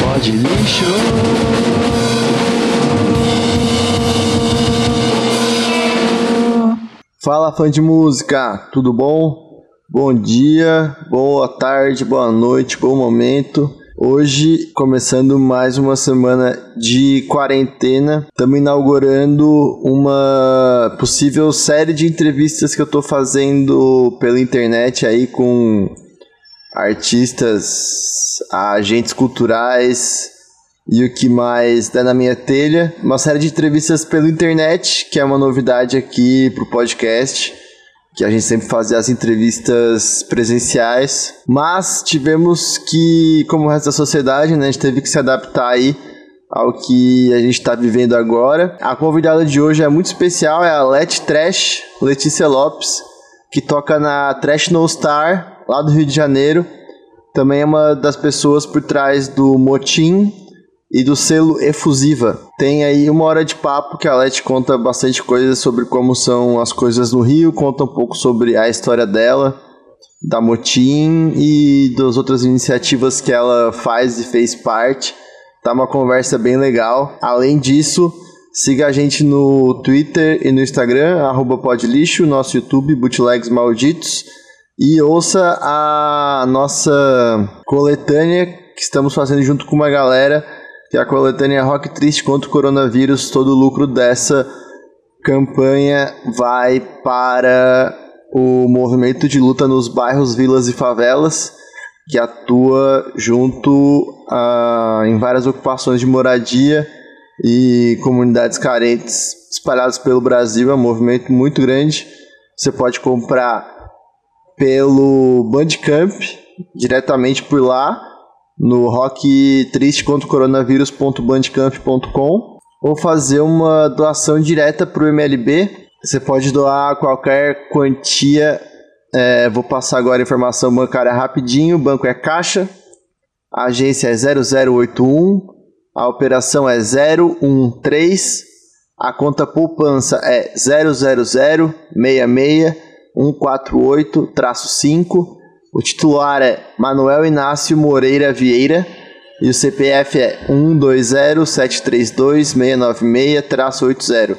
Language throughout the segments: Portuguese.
Pode lixo. Fala fã de música, tudo bom? Bom dia, boa tarde, boa noite, bom momento. Hoje, começando mais uma semana de quarentena, estamos inaugurando uma possível série de entrevistas que eu estou fazendo pela internet aí com artistas, agentes culturais, e o que mais dá na minha telha. Uma série de entrevistas pela internet, que é uma novidade aqui pro podcast. Que a gente sempre fazia as entrevistas presenciais. Mas tivemos que, como o resto da sociedade, né, a gente teve que se adaptar aí ao que a gente está vivendo agora. A convidada de hoje é muito especial, é a Let Trash, Letícia Lopes, que toca na Trash No Star, lá do Rio de Janeiro. Também é uma das pessoas por trás do Motim, e do selo Efusiva. Tem aí uma hora de papo que a Leti conta bastante coisas sobre como são as coisas no Rio, conta um pouco sobre a história dela, da Motim e das outras iniciativas que ela faz e fez parte. Tá uma conversa bem legal. Além disso, siga a gente no Twitter e no Instagram, arroba podlixo, nosso YouTube, Bootlegs Malditos. E ouça a nossa coletânea que estamos fazendo junto com uma galera que a coletânea Rock Triste contra o Coronavírus. Todo o lucro dessa campanha vai para o movimento de luta nos bairros, vilas e favelas, que atua junto a, em várias ocupações de moradia e comunidades carentes espalhadas pelo Brasil. É um movimento muito grande. Você pode comprar pelo Bandcamp, diretamente por lá no rock triste contra o coronavírus.bandcamp.com ou fazer uma doação direta para o MLB. Você pode doar qualquer quantia. É, vou passar agora a informação bancária rapidinho. O banco é Caixa, a agência é 0081, a operação é 013, a conta poupança é 000 66 148-5 o titular é Manuel Inácio Moreira Vieira e o CPF é 120732-696-80.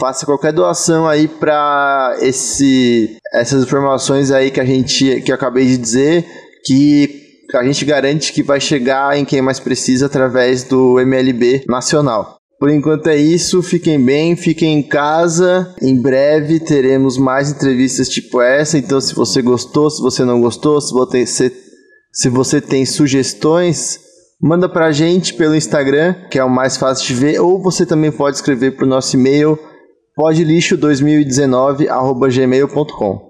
Faça qualquer doação aí para esse essas informações aí que a gente que eu acabei de dizer que a gente garante que vai chegar em quem mais precisa através do MLB nacional. Por enquanto é isso, fiquem bem, fiquem em casa. Em breve teremos mais entrevistas tipo essa. Então, se você gostou, se você não gostou, se você, se, você tem sugestões, manda pra gente pelo Instagram, que é o mais fácil de ver, ou você também pode escrever pro nosso e-mail podlixo2019@gmail.com.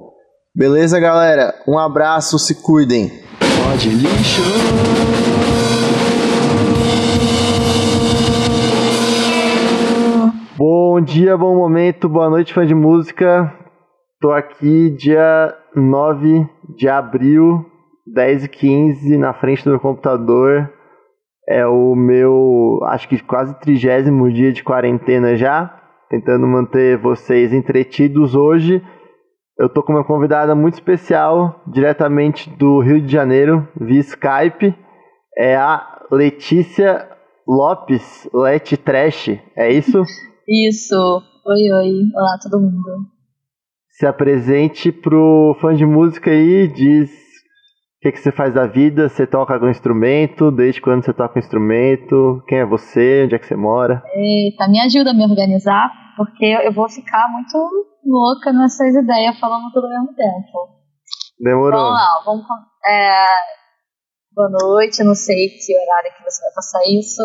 Beleza, galera? Um abraço, se cuidem. Pode lixo. Bom dia, bom momento, boa noite, fã de música. Tô aqui dia 9 de abril, 10 e 15 na frente do meu computador. É o meu, acho que quase trigésimo dia de quarentena já, tentando manter vocês entretidos hoje. Eu tô com uma convidada muito especial, diretamente do Rio de Janeiro, via Skype. É a Letícia Lopes, Let Trash, é isso? Isso. Oi, oi. Olá, todo mundo. Se apresente pro fã de música aí, diz o que, que você faz da vida, você toca algum instrumento, desde quando você toca um instrumento, quem é você, onde é que você mora? Eita, me ajuda a me organizar, porque eu vou ficar muito louca nessas ideias falando tudo ao mesmo tempo. Demorou. Vamos lá, vamos. É, boa noite, não sei que horário que você vai passar isso,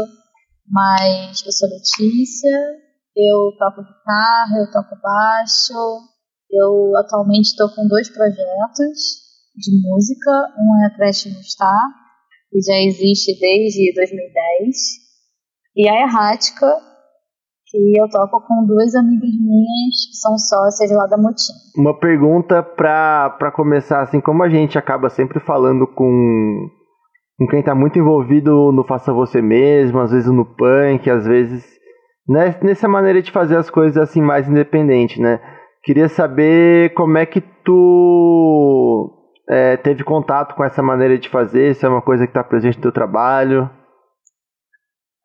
mas eu sou Letícia, eu toco guitarra, eu toco baixo. Eu atualmente estou com dois projetos de música. Um é a Trash No Star, que já existe desde 2010. E a Errática, que eu toco com duas amigas minhas que são sócias lá da Motim. Uma pergunta para começar, assim, como a gente acaba sempre falando com, com quem está muito envolvido no Faça Você Mesmo, às vezes no punk, às vezes nessa maneira de fazer as coisas assim mais independente, né? Queria saber como é que tu é, teve contato com essa maneira de fazer? Isso é uma coisa que está presente no teu trabalho?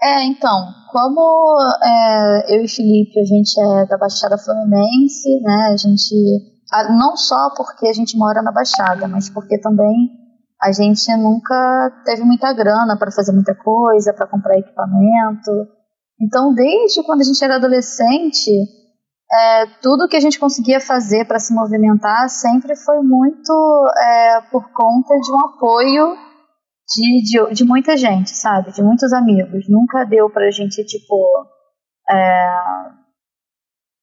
É, então, como é, eu e Felipe, a gente é da Baixada Fluminense, né? A gente. Não só porque a gente mora na Baixada, mas porque também a gente nunca teve muita grana para fazer muita coisa, para comprar equipamento. Então, desde quando a gente era adolescente, é, tudo que a gente conseguia fazer para se movimentar sempre foi muito é, por conta de um apoio de, de, de, muita gente, sabe? De muitos amigos. Nunca deu pra gente, tipo, é,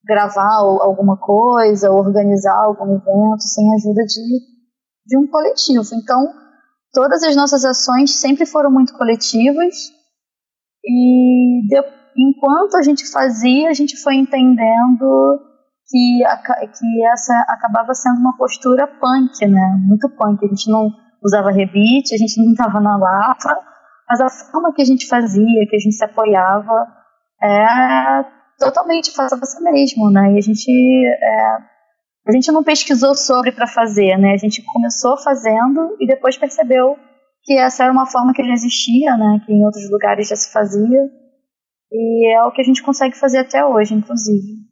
gravar alguma coisa, organizar algum evento sem a ajuda de, de um coletivo. Então, todas as nossas ações sempre foram muito coletivas e de, enquanto a gente fazia, a gente foi entendendo que, a, que essa acabava sendo uma postura punk, né? Muito punk. A gente não usava rebite, a gente não estava na lata, mas a forma que a gente fazia, que a gente se apoiava, é totalmente faça você mesmo, né? E a gente é, a gente não pesquisou sobre para fazer, né? A gente começou fazendo e depois percebeu que essa era uma forma que já existia, né? Que em outros lugares já se fazia e é o que a gente consegue fazer até hoje, inclusive.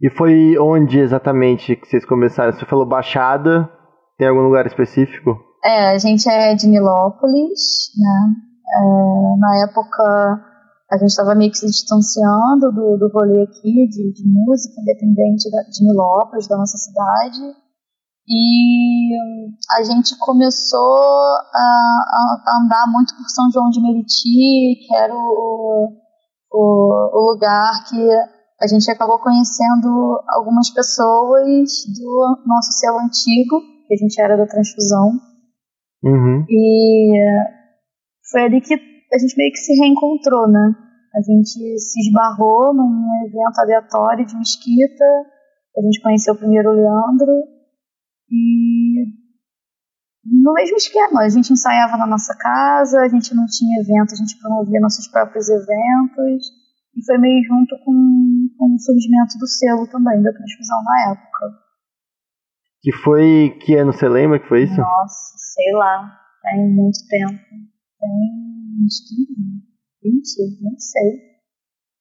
E foi onde exatamente que vocês começaram? Você falou Baixada, tem algum lugar específico? É, a gente é de Nilópolis, né? É, na época a gente estava meio que se distanciando do, do rolê aqui de, de música independente da, de Nilópolis, da nossa cidade. E a gente começou a, a, andar muito por São João de Meriti, que era o, o, o lugar que a gente acabou conhecendo algumas pessoas do nosso selo antigo, que a gente era da transfusão. Uhum. E foi ali que a gente meio que se reencontrou, né? A gente se esbarrou num evento aleatório de Mesquita, a gente conheceu primeiro o Leandro, e no mesmo esquema, a gente ensaiava na nossa casa, a gente não tinha evento, a gente promovia nossos próprios eventos, e foi meio junto com, com o surgimento do selo também, da transfusão na época. Que foi, que ano você lembra que foi isso? Nossa, sei lá, tem muito tempo, tem uns 20, não sei.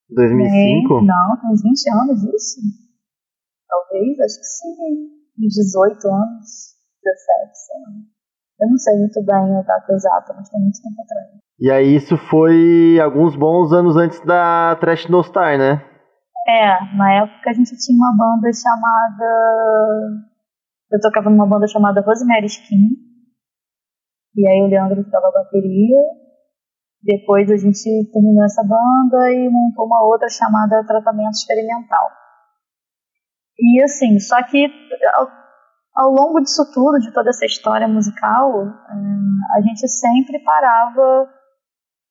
2005? Tem, não, tem uns 20 anos isso. Talvez, acho que sim uns 18 anos, 17, sei lá. Eu não sei muito bem a data exata, mas tem muito tempo atrás. E aí isso foi alguns bons anos antes da Trash No Star, né? É, na época a gente tinha uma banda chamada... Eu tocava numa banda chamada Rosemary Skin. E aí o Leandro ficava bateria. Depois a gente terminou essa banda e montou uma outra chamada Tratamento Experimental. E assim, só que ao, ao, longo disso tudo, de toda essa história musical, hum, a gente sempre parava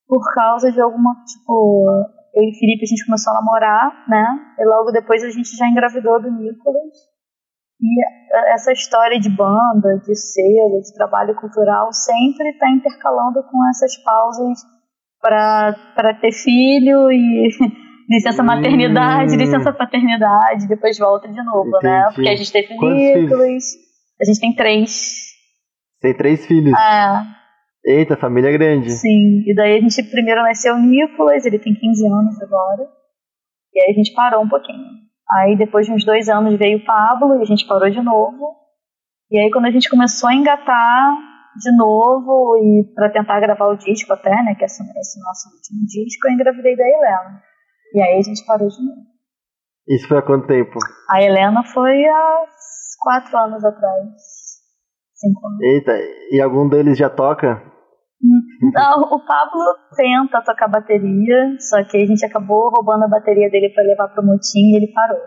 por causa de alguma, tipo, eu e Felipe a gente começou a namorar, né? E logo depois a gente já engravidou do Nicolas. E essa história de banda, de selo, de trabalho cultural sempre está intercalando com essas pausas para ter filho e licença maternidade, hum. licença paternidade, depois volta de novo, né? Entendi. né? Porque a gente teve Nicolas, a gente tem três. Tem três filhos? É. Eita, família grande. Sim, e daí a gente primeiro nasceu o Nicolas, ele tem 15 anos agora, e aí a gente parou um pouquinho. Aí depois de uns dois anos veio o Pablo e a gente parou de novo. E aí quando a gente começou a engatar de novo e para tentar gravar o disco até, né, que é esse nosso último disco, eu engravidei da Helena. E aí a gente parou de novo. Isso foi há quanto tempo? A Helena foi há quatro anos atrás. Cinco anos. Eita, e algum deles já toca? Não, o Pablo tenta tocar bateria, só que a gente acabou roubando a bateria dele para levar pro motim e ele parou.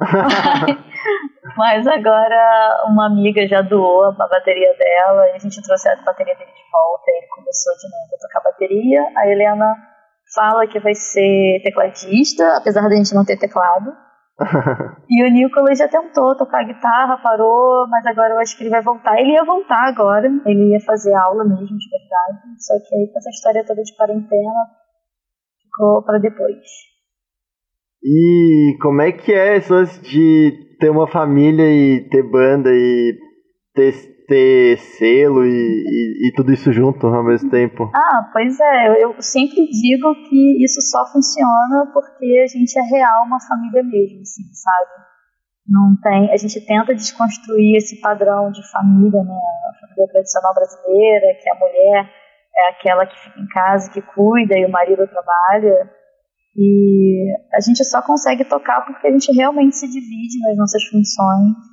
mas, agora uma amiga já doou a bateria dela e a gente trouxe a bateria dele de volta e ele começou de novo a tocar bateria. A Helena fala que vai ser tecladista, apesar de a gente não ter teclado. e o Nicolas já tentou tocar guitarra, parou, mas agora eu acho que ele vai voltar. Ele ia voltar agora, ele ia fazer aula mesmo, de verdade. Só que aí com essa história toda de quarentena, ficou para depois. E como é que é isso de ter uma família e ter banda e ter, ter selo e, e, e, tudo isso junto ao mesmo tempo? Ah, pois é, eu sempre digo que isso só funciona porque a gente é real uma família mesmo, assim, sabe? Não tem, a gente tenta desconstruir esse padrão de família, né? A família tradicional brasileira, que a mulher é aquela que fica em casa, que cuida e o marido trabalha. E a gente só consegue tocar porque a gente realmente se divide nas nossas funções,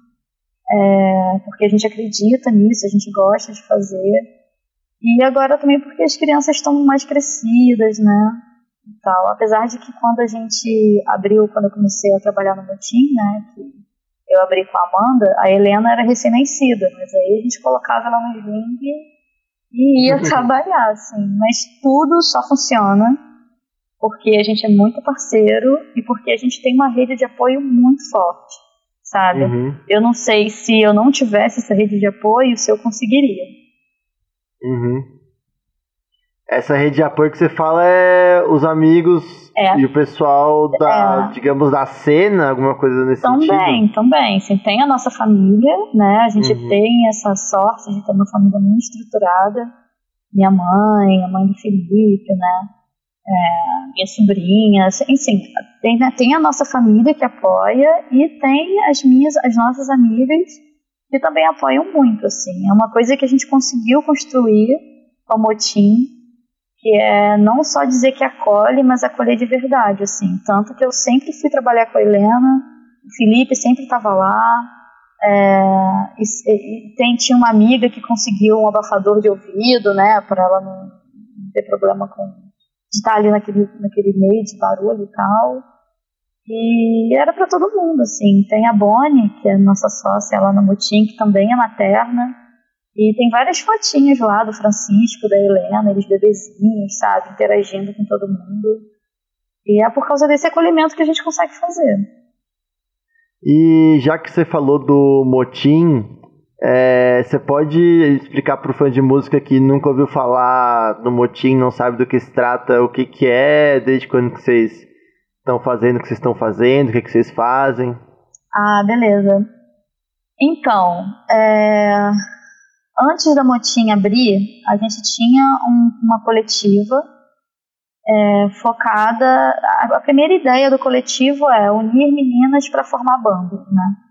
é, porque a gente acredita nisso, a gente gosta de fazer. E agora também porque as crianças estão mais crescidas, né? E tal. Apesar de que quando a gente abriu, quando eu comecei a trabalhar no Motim, né? Que eu abri com a Amanda, a Helena era recém-nascida, mas aí a gente colocava ela no sling e ia trabalhar, assim. Mas tudo só funciona porque a gente é muito parceiro e porque a gente tem uma rede de apoio muito forte, sabe? Uhum. Eu não sei se eu não tivesse essa rede de apoio, se eu conseguiria. Uhum. Essa rede de apoio que você fala é os amigos é. e o pessoal da, é. digamos, da cena, alguma coisa nesse também, sentido? Também, também. Sim, tem a nossa família, né? A gente uhum. tem essa sorte de ter uma família muito estruturada. Minha mãe, a mãe do Felipe, né? É, minhas sobrinhas, enfim, tem, né, tem a nossa família que apoia e tem as minhas, as nossas amigas que também apoiam muito, assim. É uma coisa que a gente conseguiu construir o Motim, que é não só dizer que acolhe, mas acolher de verdade, assim. Tanto que eu sempre fui trabalhar com a Helena, o Felipe sempre estava lá, é, e, e, tem, tinha uma amiga que conseguiu um abafador de ouvido, né, para ela não ter problema com de estar ali naquele, naquele meio de barulho e tal. E era para todo mundo, assim. Tem a Bonnie, que é nossa sócia lá no Mutim, que também é materna. E tem várias fotinhas lá do Francisco, da Helena, eles bebezinhos, sabe? Interagindo com todo mundo. E é por causa desse acolhimento que a gente consegue fazer. E já que você falou do motim, é, você pode explicar para o fã de música que nunca ouviu falar no motim, não sabe do que se trata, o que, que é, desde quando que vocês estão fazendo o que vocês estão fazendo, o que, que vocês fazem? Ah, beleza. Então, é, antes da Motim abrir, a gente tinha um, uma coletiva é, focada. A, a primeira ideia do coletivo é unir meninas para formar banda, né?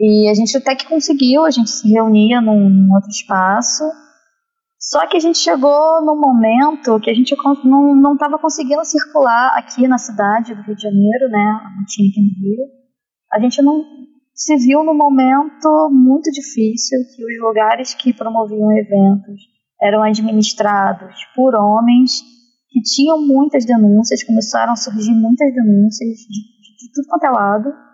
E a gente até que conseguiu, a gente se reunia num, outro espaço. Só que a gente chegou num momento que a gente não estava conseguindo circular aqui na cidade do Rio de Janeiro, né? Não tinha aqui no Rio. A gente não se viu num momento muito difícil que os lugares que promoviam eventos eram administrados por homens que tinham muitas denúncias, começaram a surgir muitas denúncias de, de, de tudo quanto é lado.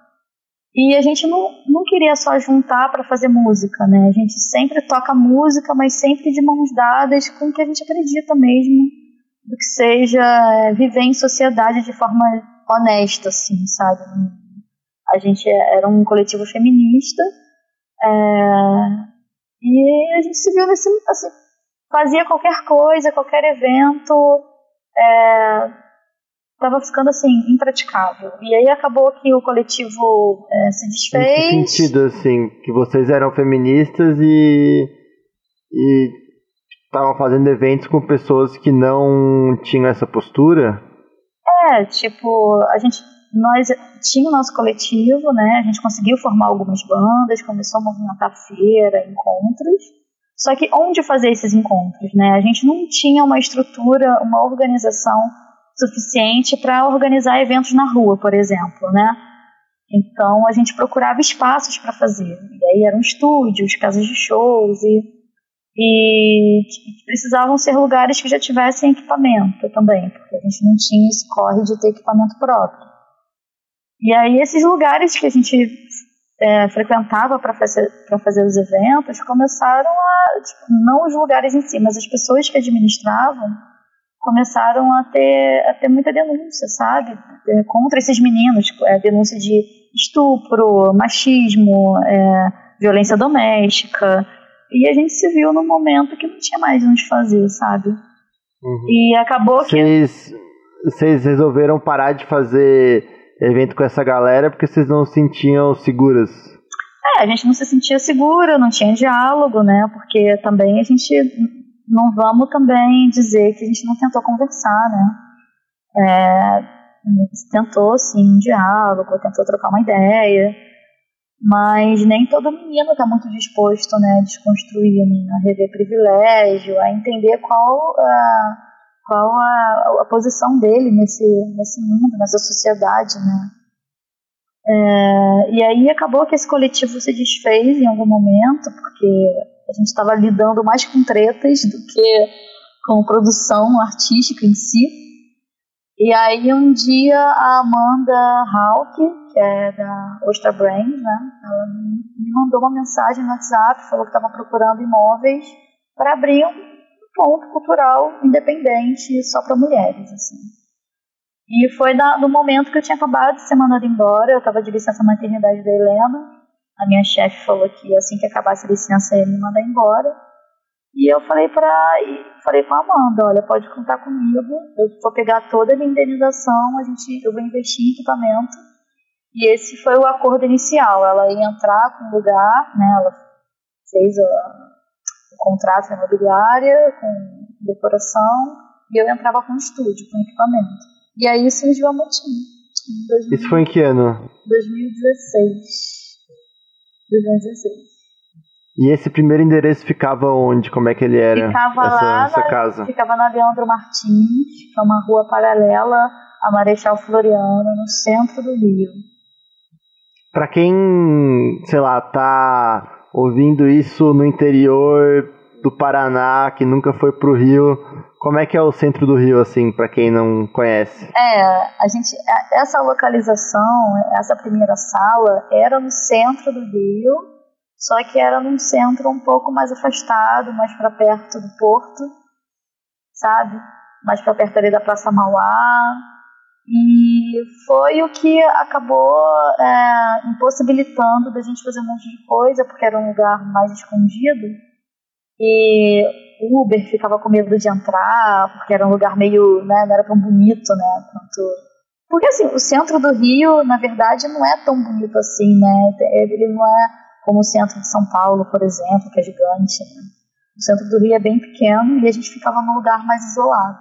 E a gente não, não queria só juntar para fazer música, né? A gente sempre toca música, mas sempre de mãos dadas com o que a gente acredita mesmo, do que seja é, viver em sociedade de forma honesta, assim, sabe? A gente era um coletivo feminista é, e a gente se viu nesse, assim, fazia qualquer coisa, qualquer evento, é, estava ficando assim impraticável. E aí acabou que o coletivo é, se desfez. Nesse sentido, assim, que vocês eram feministas e e estavam fazendo eventos com pessoas que não tinham essa postura? É, tipo, a gente nós tinha o nosso coletivo, né? A gente conseguiu formar algumas bandas, começou a movimentar feira, encontros. Só que onde fazer esses encontros, né? A gente não tinha uma estrutura, uma organização suficiente para organizar eventos na rua, por exemplo, né? Então a gente procurava espaços para fazer. E aí eram estúdios, casas de shows e, e precisavam ser lugares que já tivessem equipamento também, porque a gente não tinha esse corre de ter equipamento próprio. E aí esses lugares que a gente é, frequentava para fazer, fazer os eventos começaram a, tipo, não os lugares em si, mas as pessoas que administravam começaram a ter, a ter muita denúncia, sabe? É, contra esses meninos, é, denúncia de estupro, machismo, é, violência doméstica. E a gente se viu num momento que não tinha mais onde fazer, sabe? Uhum. E acabou que. Vocês resolveram parar de fazer evento com essa galera porque vocês não se sentiam seguras? É, a gente não se sentia segura, não tinha diálogo, né? Porque também a gente não vamos também dizer que a gente não tentou conversar, né? É, tentou sim um diálogo, tentou trocar uma ideia, mas nem todo menino está muito disposto, né, a desconstruir, né, a rever privilégio, a entender qual a, qual a, a posição dele nesse nesse mundo, nessa sociedade, né? É, e aí acabou que esse coletivo se desfez em algum momento, porque a gente estava lidando mais com tretas do que com produção artística em si. E aí um dia a Amanda Hawk, que é da Ostra Brains, né, ela me mandou uma mensagem no WhatsApp, falou que estava procurando imóveis para abrir um ponto cultural independente só para mulheres, assim. E foi no momento que eu tinha acabado de ser mandada embora, eu estava de licença maternidade da Helena. A minha chefe falou que assim que acabasse a licença ia me mandar embora. E eu falei para falei para Amanda, olha, pode contar comigo. Eu vou pegar toda a minha indenização, a gente eu vou investir em equipamento. E esse foi o acordo inicial. Ela ia entrar com o lugar, né? Ela fez o, o contrato com a imobiliária, com decoração, e eu entrava com o estúdio, com equipamento. E aí surgiu a Motim. Isso foi em que ano? 2016. 2016. E esse primeiro endereço ficava onde? Como é que ele era? Ficava essa, lá, essa na, casa? ficava na Leandro Martins, que é uma rua paralela a Marechal Floriano, no centro do Rio. Para quem, sei lá, tá ouvindo isso no interior do Paraná, que nunca foi pro Rio, como é que é o centro do Rio, assim, para quem não conhece? É, a gente, essa localização, essa primeira sala, era no centro do Rio, só que era num centro um pouco mais afastado, mais para perto do porto, sabe? Mais para perto ali da Praça Mauá. E foi o que acabou é, impossibilitando da gente fazer um monte de coisa, porque era um lugar mais escondido. E Uber ficava com medo de entrar, porque era um lugar meio, né, não era tão bonito, né, quanto... Porque, assim, o centro do Rio, na verdade, não é tão bonito assim, né, ele não é como o centro de São Paulo, por exemplo, que é gigante, né? O centro do Rio é bem pequeno e a gente ficava num lugar mais isolado.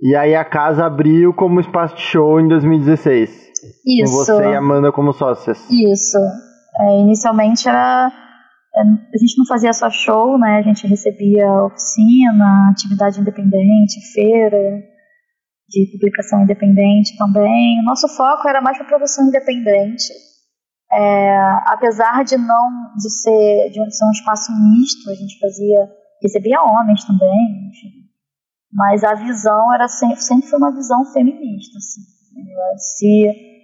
E aí a casa abriu como espaço de show em 2016. Isso. Com você e a Amanda como sócias. Isso. É, inicialmente era é, a gente não fazia só show, né? A gente recebia oficina, atividade independente, feira de publicação independente também. O nosso foco era mais para produção independente. É, apesar de não de ser de ser um espaço misto, a gente fazia recebia homens também, enfim. Mas a visão era sempre, sempre foi uma visão feminista, assim. Se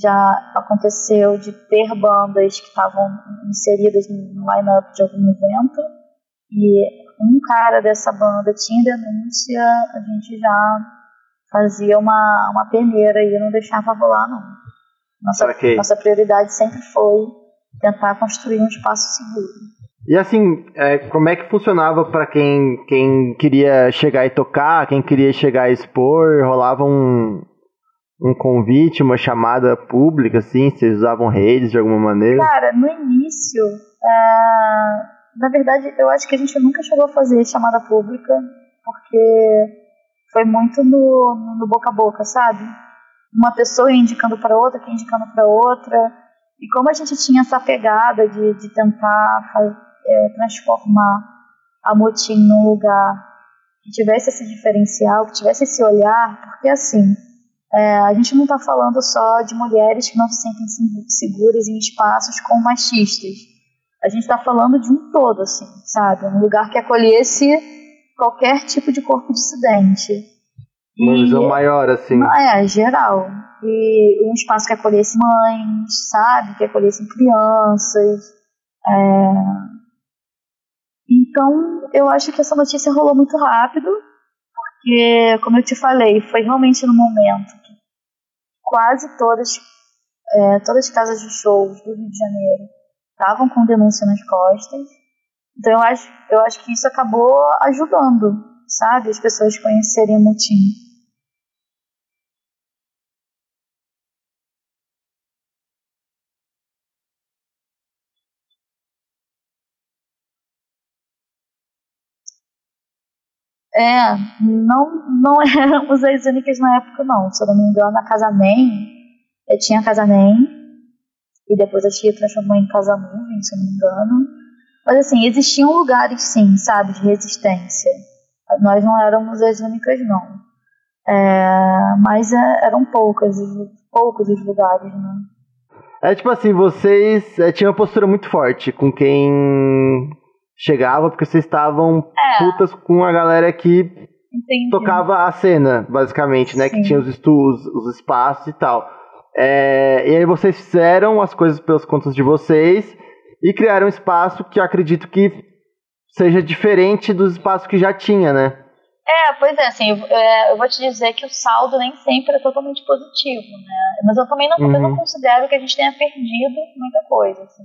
já aconteceu de ter bandas que estavam inseridas no line-up de algum evento e um cara dessa banda tinha denúncia, a gente já fazia uma, uma peneira e não deixava rolar, não. Nossa, okay. nossa prioridade sempre foi tentar construir um espaço seguro. E assim, é, como é que funcionava para quem, quem queria chegar e tocar, quem queria chegar e expor? Rolava um, um convite, uma chamada pública, assim? Vocês usavam redes de alguma maneira? Cara, no início, é... na verdade, eu acho que a gente nunca chegou a fazer chamada pública, porque foi muito no, no boca a boca, sabe? Uma pessoa indicando para outra, que indicando para outra. E como a gente tinha essa pegada de, de tentar faz, é, transformar a Motim num lugar que tivesse esse diferencial, que tivesse esse olhar, porque assim, é, a gente não está falando só de mulheres que não se sentem seguras em espaços com machistas. A gente está falando de um todo, assim, sabe? Um lugar que acolhesse qualquer tipo de corpo dissidente. Uma e, visão maior, assim. É, geral. E um espaço que acolhesse mães, sabe? Que acolhesse crianças. É... Então, eu acho que essa notícia rolou muito rápido porque, como eu te falei, foi realmente no momento quase todas, é, todas as casas de shows do Rio de Janeiro estavam com denúncia nas costas. Então eu acho, eu acho que isso acabou ajudando, sabe, as pessoas conhecerem o motim. É, não, não éramos as únicas na época, não. Se eu não me engano, a Casa Nem, eu tinha a Casa Nem, e depois a Chia transformou em Casa Nuvem, se eu não me engano. Mas assim, existiam lugares, sim, sabe, de resistência. Nós não éramos as únicas, não. É, mas é, eram poucas, poucos os lugares, né? É tipo assim, vocês é, tinham uma postura muito forte com quem chegava, porque vocês estavam É. putas com a galera que Entendi. tocava a cena, basicamente, né? Sim. Que tinha os, estu os, os espaços e tal. É, e aí vocês fizeram as coisas pelas contas de vocês e criaram um espaço que eu acredito que seja diferente dos espaços que já tinha, né? É, pois é, assim, eu, é, eu vou te dizer que o saldo nem sempre é totalmente positivo, né? Mas eu também não, eu não Uhum. considero que a gente tenha perdido muita coisa, assim.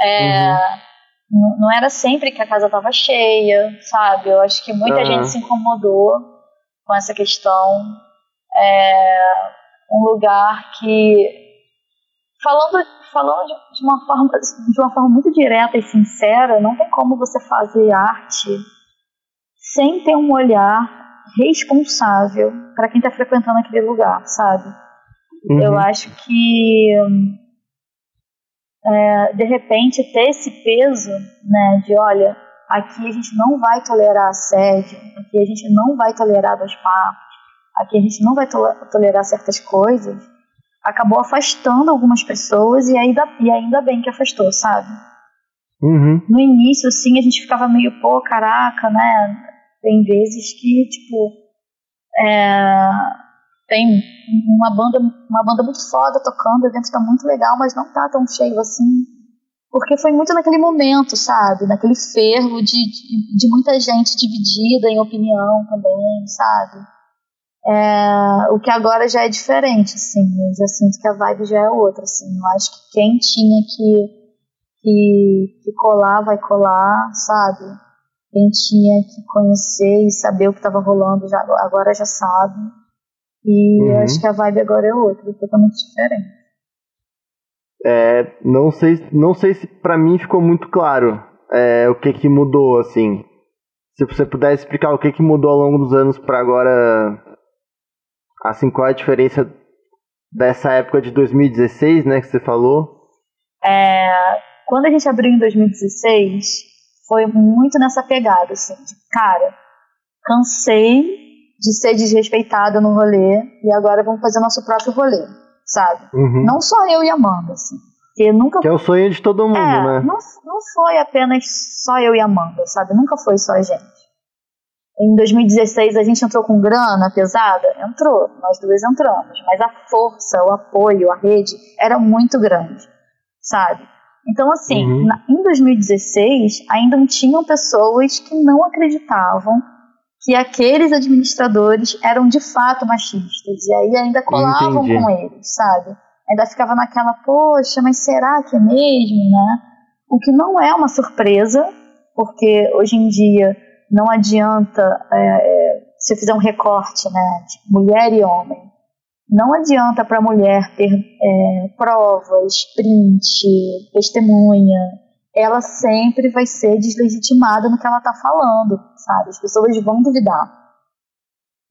É, Uhum. Não, não era sempre que a casa estava cheia, sabe? Eu acho que muita Aham. gente se incomodou com essa questão. É um lugar que, falando, falando de, de uma forma, de uma forma muito direta e sincera, não tem como você fazer arte sem ter um olhar responsável para quem está frequentando aquele lugar, sabe? Uhum. Eu acho que é, de repente ter esse peso, né, de olha, aqui a gente não vai tolerar assédio, aqui a gente não vai tolerar dois papos, aqui a gente não vai to- tolerar certas coisas, acabou afastando algumas pessoas e ainda, e ainda bem que afastou, sabe? Uhum. no início, assim, a gente ficava meio, pô, caraca, né? Tem vezes que, tipo, é, tem uma banda, uma banda muito foda tocando, o evento tá muito legal, mas não tá tão cheio assim. Porque foi muito naquele momento, sabe? Naquele fervo de, de, de muita gente dividida em opinião também, sabe? É, o que agora já é diferente, assim. Eu já sinto que a vibe já é outra, assim. Eu acho que quem tinha que que, que colar vai colar, sabe? Quem tinha que conhecer e saber o que estava rolando já, agora já sabe. E eu Uhum. acho que a vibe agora é outra, é totalmente diferente. É, não sei, não sei se pra mim ficou muito claro é, o que que mudou, assim. Se você puder explicar o que que mudou ao longo dos anos pra agora, assim, qual é a diferença dessa época de 2016, né, que você falou? É, quando a gente abriu em 2016, foi muito nessa pegada, assim, de cara, cansei de ser desrespeitada no rolê e agora vamos fazer nosso próprio rolê, sabe? Uhum. Não só eu e a Amanda, assim. Porque nunca Que é o sonho de todo mundo, É, né? não, não foi apenas só eu e a Amanda, sabe? Nunca foi só a gente. Em 2016 a gente entrou com grana pesada? Entrou, nós duas entramos. Mas a força, o apoio, a rede era muito grande, sabe? Então, assim, Uhum. na- em 2016 ainda tinham pessoas que não acreditavam que aqueles administradores eram de fato machistas. E aí ainda colavam Entendi. com eles, sabe? Ainda ficava naquela, poxa, mas será que é mesmo, né? O que não é uma surpresa, porque hoje em dia não adianta, é, é, se eu fizer um recorte, né, de mulher e homem, não adianta para a mulher ter é, provas, print, testemunha, ela sempre vai ser deslegitimada no que ela está falando, sabe? As pessoas vão duvidar.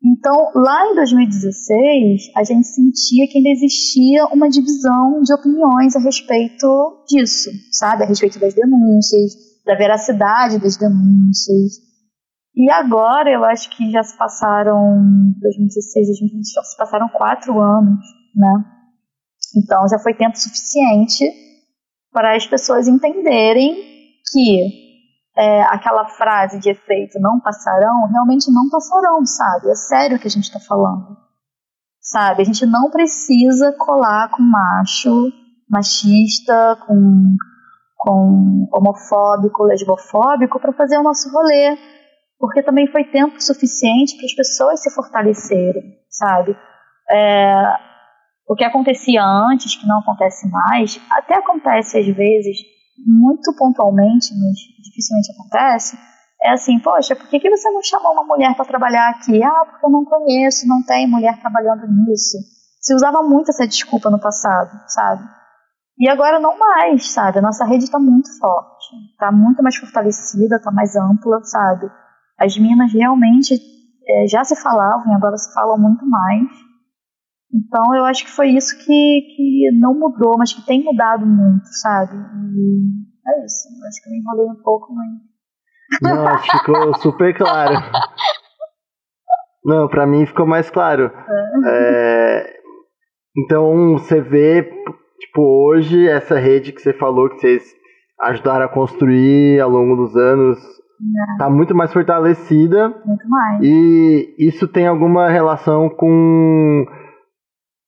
Então, lá em 2016, a gente sentia que ainda existia uma divisão de opiniões a respeito disso, sabe? A respeito das denúncias, da veracidade das denúncias. E agora, eu acho que já se passaram, 2016, 2020, já se passaram quatro anos, né? Então, já foi tempo suficiente para as pessoas entenderem que é, aquela frase de efeito não passarão, realmente não passarão, sabe? É sério que a gente está falando. Sabe? A gente não precisa colar com macho, machista, com, com homofóbico, lesbofóbico para fazer o nosso rolê. Porque também foi tempo suficiente para as pessoas se fortalecerem, sabe? É, o que acontecia antes, que não acontece mais, até acontece às vezes, muito pontualmente, mas dificilmente acontece, é assim, poxa, por que, que você não chamou uma mulher para trabalhar aqui? Ah, porque eu não conheço, não tem mulher trabalhando nisso. Se usava muito essa desculpa no passado, sabe? E agora não mais, sabe? A nossa rede está muito forte, está muito mais fortalecida, está mais ampla, sabe? As minas realmente é, já se falavam e agora se falam muito mais. Então eu acho que foi isso que, que não mudou, mas que tem mudado muito, sabe? E é isso. Acho que eu me enrolei um pouco, mas. Não, acho que ficou super claro. Não, pra mim ficou mais claro. É, então você vê, tipo, hoje essa rede que você falou que vocês ajudaram a construir ao longo dos anos Não, tá muito mais fortalecida muito mais. e isso tem alguma relação com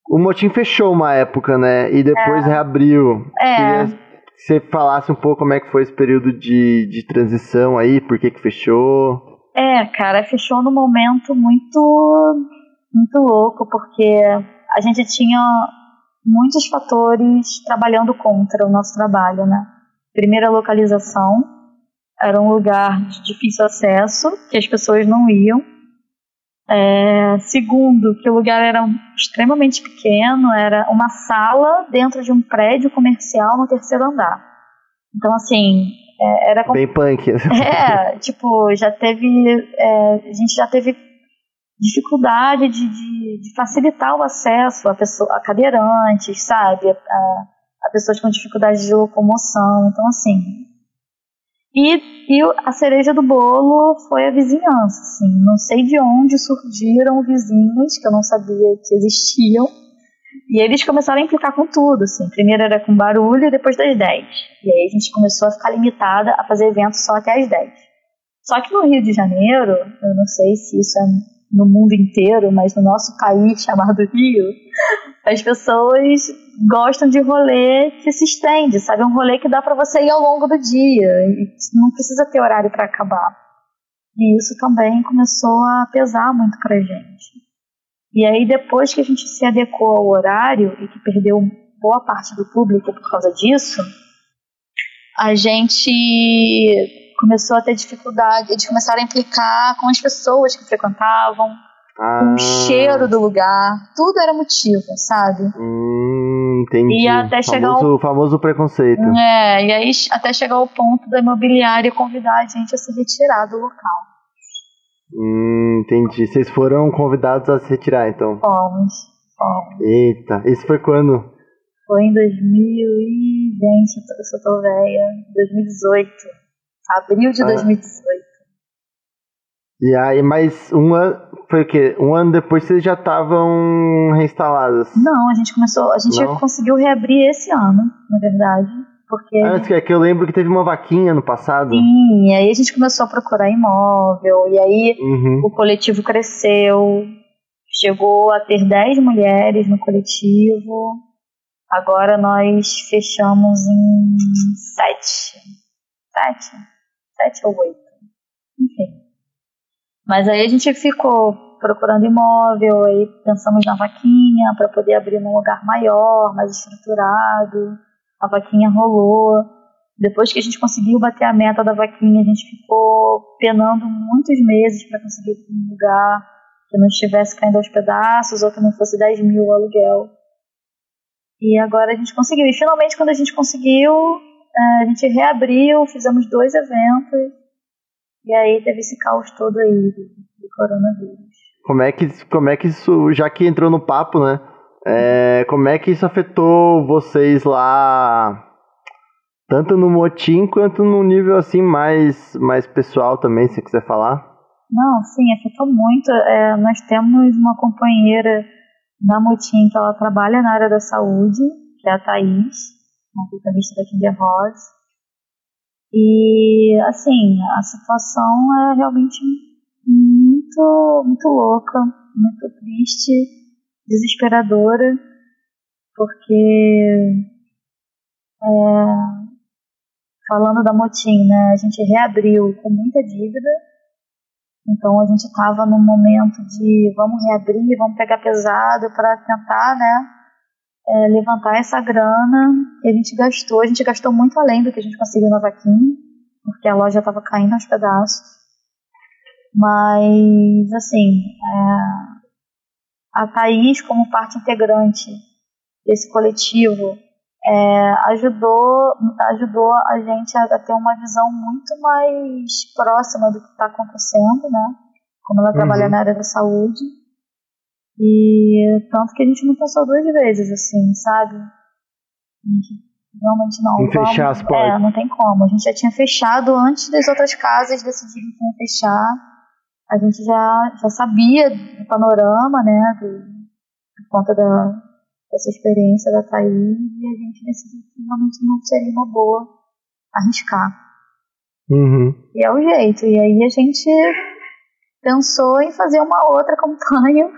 o motim fechou uma época, né? E depois reabriu. É. Queria que você falasse um pouco como é que foi esse período de, de transição aí, por que que fechou. É, cara, fechou num momento muito, muito louco, porque a gente tinha muitos fatores trabalhando contra o nosso trabalho, né? Primeiro, a localização. Era um lugar de difícil acesso, que as pessoas não iam. É, segundo, que o lugar era extremamente pequeno, era uma sala dentro de um prédio comercial no terceiro andar. Então, assim, é, era Bem punk. é, tipo, já teve. é, a gente já teve dificuldade de, de, de facilitar o acesso a, pessoa, a cadeirantes, sabe? A, a pessoas com dificuldade de locomoção. Então, assim. E, e a cereja do bolo foi a vizinhança, assim. Não sei de onde surgiram vizinhos que eu não sabia que existiam. E eles começaram a implicar com tudo, assim. Primeiro era com barulho depois das 10. E aí a gente começou a ficar limitada a fazer eventos só até as 10. Só que no Rio de Janeiro, eu não sei se isso é no mundo inteiro, mas no nosso país chamado Rio, as pessoas gostam de rolê que se estende, sabe? Um rolê que dá pra você ir ao longo do dia e não precisa ter horário pra acabar. E isso também começou a pesar muito pra gente. E aí, depois que a gente se adequou ao horário e que perdeu boa parte do público por causa disso, a gente começou a ter dificuldade, eles começaram a implicar com as pessoas que frequentavam, Ah, o cheiro do lugar, tudo era motivo, sabe? Hum, entendi. E até chegar famoso, famoso preconceito. É, e aí até chegar ao ponto da imobiliária convidar a gente a se retirar do local. Hum, entendi. Vocês foram convidados a se retirar, então. Fomos, fomos. Eita, isso foi quando? Foi em 2000 e... Gente, eu tô- eu sou tão velha. 2018. Abril de Ah. 2018. E aí, mais um ano. Foi o quê? Um ano depois vocês já estavam reinstaladas. Não, a gente começou... A gente Não? conseguiu reabrir esse ano, na verdade. Porque... Ah, é que eu lembro que teve uma vaquinha no passado. Sim, e aí a gente começou a procurar imóvel. E aí Uhum. o coletivo cresceu. Chegou a ter 10 mulheres no coletivo. Agora nós fechamos em 7. 7? 7 ou 8. Enfim. Mas aí a gente ficou procurando imóvel, aí pensamos na vaquinha para poder abrir num lugar maior, mais estruturado. A vaquinha rolou. Depois que a gente conseguiu bater a meta da vaquinha, a gente ficou penando muitos meses para conseguir um lugar que não estivesse caindo aos pedaços ou que não fosse 10 mil o aluguel. E agora a gente conseguiu. E finalmente, quando a gente conseguiu, eh, a gente reabriu, fizemos dois eventos. E aí teve esse caos todo aí do, do coronavírus. Como é que como é que isso, já que entrou no papo, né? é, como é que isso afetou vocês lá, tanto no motim quanto no nível assim mais mais pessoal também, se quiser falar? Não, sim, afetou muito. É, nós temos uma companheira na Mutim que ela trabalha na área da saúde, que é a Thaís, uma nutricionista daqui de Arroz. E, assim, a situação é realmente muito, muito louca, muito triste, desesperadora, porque, é, falando da Motim, né, a gente reabriu com muita dívida, então a gente estava num momento de vamos reabrir, vamos pegar pesado para tentar, né, é, levantar essa grana que a gente gastou. A gente gastou muito além do que a gente conseguiu na vaquinha, porque a loja estava caindo aos pedaços. Mas, assim, é, a Thaís, como parte integrante desse coletivo, é, ajudou, ajudou a gente a, a, ter uma visão muito mais próxima do que está acontecendo, né? Como ela uhum. trabalha na área da saúde. E tanto que a gente não pensou duas vezes, assim, sabe? realmente não. Em fechar as portas. É, não tem como. A gente já tinha fechado antes das outras casas decidirem que iam fechar. A gente já, já sabia do panorama, né? Do, por conta da, dessa experiência da Thaís, e a gente decidiu que realmente não seria uma boa arriscar. Uhum. E é o jeito. E aí a gente pensou em fazer uma outra campanha,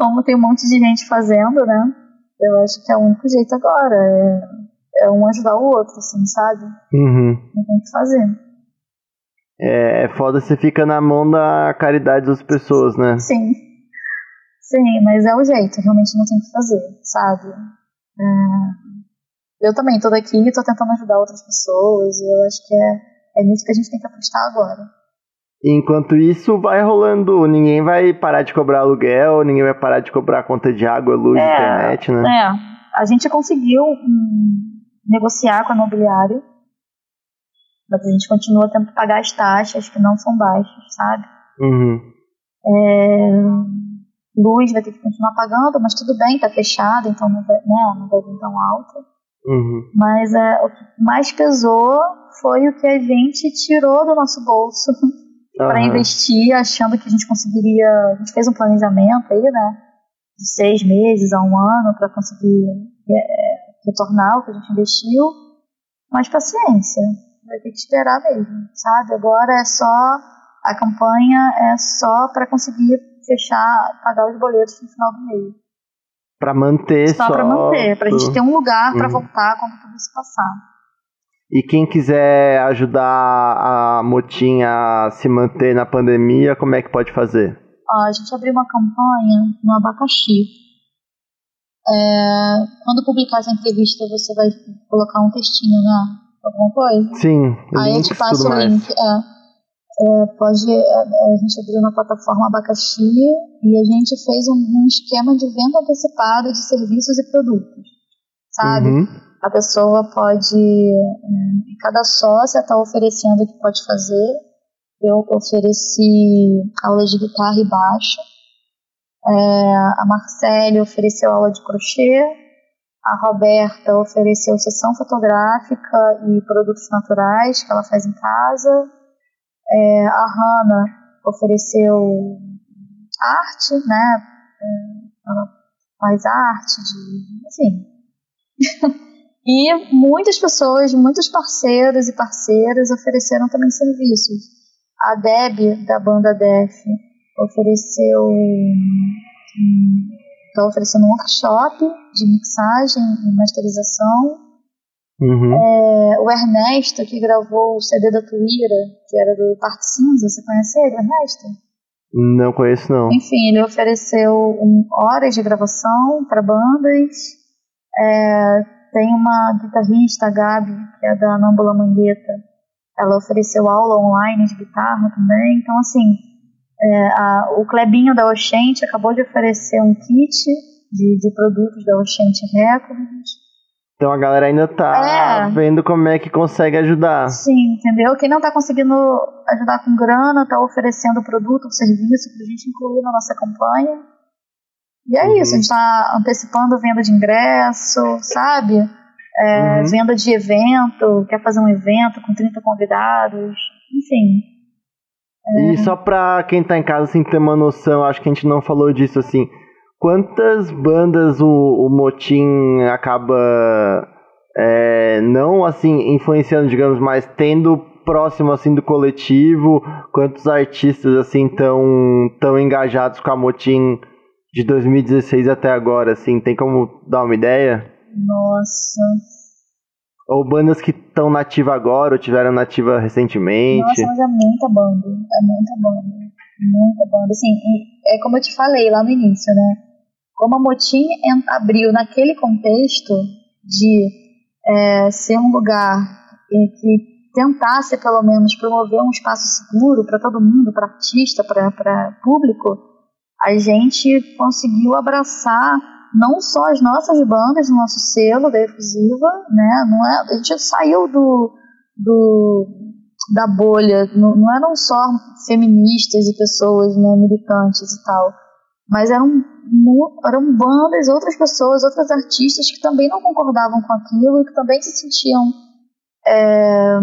como tem um monte de gente fazendo, né? Eu acho que é o único jeito agora. É, é um ajudar o outro, assim, sabe? Uhum. Não tem o que fazer. É, é foda você fica na mão da caridade das pessoas, né? Sim. Sim, mas é o jeito, realmente não tem o que fazer, sabe? É... Eu também tô daqui, tô tentando ajudar outras pessoas, e eu acho que é, é nisso que a gente tem que apostar agora. Enquanto isso, vai rolando. Ninguém vai parar de cobrar aluguel, ninguém vai parar de cobrar conta de água, luz, é, internet, né? É. A gente conseguiu um, negociar com a imobiliária, mas a gente continua tendo que pagar as taxas que não são baixas, sabe? Uhum. É, luz vai ter que continuar pagando, mas tudo bem, tá fechado, então não vai, né, não vai vir tão alto. Uhum. Mas é, o que mais pesou foi o que a gente tirou do nosso bolso para investir, achando que a gente conseguiria. A gente fez um planejamento aí, né? De seis meses a um ano para conseguir é, retornar o que a gente investiu. Mas paciência, vai ter que esperar mesmo, sabe? Agora é só. A campanha é só para conseguir fechar, pagar os boletos no final do mês. Para manter só. Só para manter, para a gente ter um lugar para uhum. voltar quando tudo isso passar. E quem quiser ajudar a Motinha a se manter na pandemia, como é que pode fazer? a gente abriu uma campanha no abacaxi. É, quando publicar essa entrevista, você vai colocar um textinho, né? Alguma coisa? Sim, Aí eu te passo o link. É, é, pode, é, a gente abriu na plataforma Abacaxi e a gente fez um, um esquema de venda antecipada de serviços e produtos, sabe? Uhum a pessoa pode, hum, cada sócia está oferecendo o que pode fazer. Eu ofereci aula de guitarra e baixo. É, a Marcele ofereceu aula de crochê. A Roberta ofereceu sessão fotográfica e produtos naturais que ela faz em casa. É, a Hanna ofereceu arte, né? Ela faz arte de, enfim, E muitas pessoas, muitos parceiros e parceiras ofereceram também serviços. A Deb, da banda Def, ofereceu. Está oferecendo um workshop de mixagem e masterização. Uhum. É, o Ernesto, que gravou o CD da Tuíra, que era do Parte Cinza, você conhece ele, Ernesto? Não conheço, não. Enfim, ele ofereceu um, horas de gravação para bandas. É, tem uma guitarrista, a Gabi, que é da Nambula Mangueta. Ela ofereceu aula online de guitarra também. Então, assim, é, a, o Clebinho da Oxente acabou de oferecer um kit de, de produtos da Oxente Records. Então a galera ainda tá é. vendo como é que consegue ajudar. Sim, entendeu? Quem não tá conseguindo ajudar com grana, tá oferecendo produto ou serviço pra gente incluir na nossa campanha. E é uhum. isso, a gente está antecipando venda de ingresso, sabe? É, uhum. Venda de evento, quer fazer um evento com 30 convidados, enfim. É... E só para quem está em casa assim, ter uma noção, acho que a gente não falou disso assim. Quantas bandas o, o Motim acaba é, não assim influenciando, digamos, mas tendo próximo assim do coletivo? Quantos artistas assim tão tão engajados com a Motim de 2016 até agora, assim, tem como dar uma ideia? Nossa. Ou bandas que estão nativa agora ou tiveram nativa recentemente? Nossa, mas é muita banda, é muita banda, muita banda. Assim, é como eu te falei lá no início, né? Como a Motim abriu naquele contexto de é, ser um lugar que tentasse pelo menos promover um espaço seguro para todo mundo, para artista, para público, a gente conseguiu abraçar não só as nossas bandas, o nosso selo da Efusiva, né? Não é, a gente saiu do, do da bolha, não, não eram só feministas e pessoas né, militantes e tal, mas eram, eram bandas, outras pessoas, outras artistas que também não concordavam com aquilo, que também se sentiam é,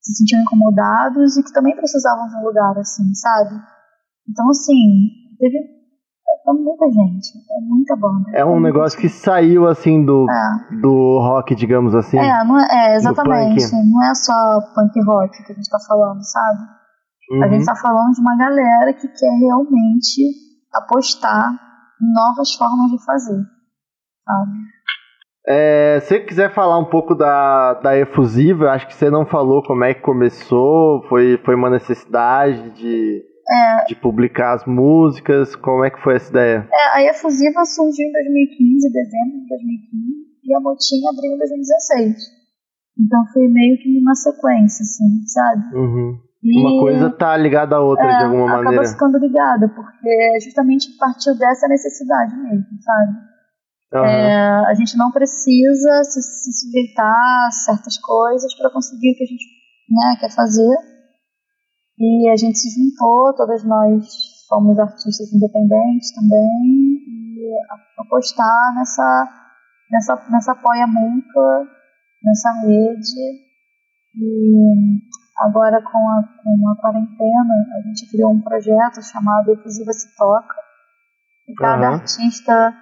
se sentiam incomodados e que também precisavam de um lugar assim, sabe? Então assim, teve é muita gente, é muita banda. É um negócio que saiu assim do, é. do rock, digamos assim. É, não é, é exatamente. Não é só punk rock que a gente tá falando, sabe? Uhum. A gente tá falando de uma galera que quer realmente apostar em novas formas de fazer, sabe? É, se você quiser falar um pouco da, da Efusiva, acho que você não falou como é que começou, foi, foi uma necessidade de é, de publicar as músicas? Como é que foi essa ideia? É, a Efusiva surgiu em 2015, dezembro de 2015, e a Motinha abriu em 2016. Então foi meio que uma sequência, assim, sabe? Uhum. uma coisa tá ligada à outra é, de alguma acaba maneira. Acaba ficando ligada, porque justamente partiu dessa necessidade mesmo, sabe? Uhum. É, a gente não precisa se, se sujeitar a certas coisas para conseguir o que a gente né, quer fazer e a gente se juntou, todas nós fomos artistas independentes também, e apostar nessa, nessa, nessa apoia mútua, nessa rede. E agora com a, com a quarentena, a gente criou um projeto chamado Efusiva Se Toca, e cada uhum. artista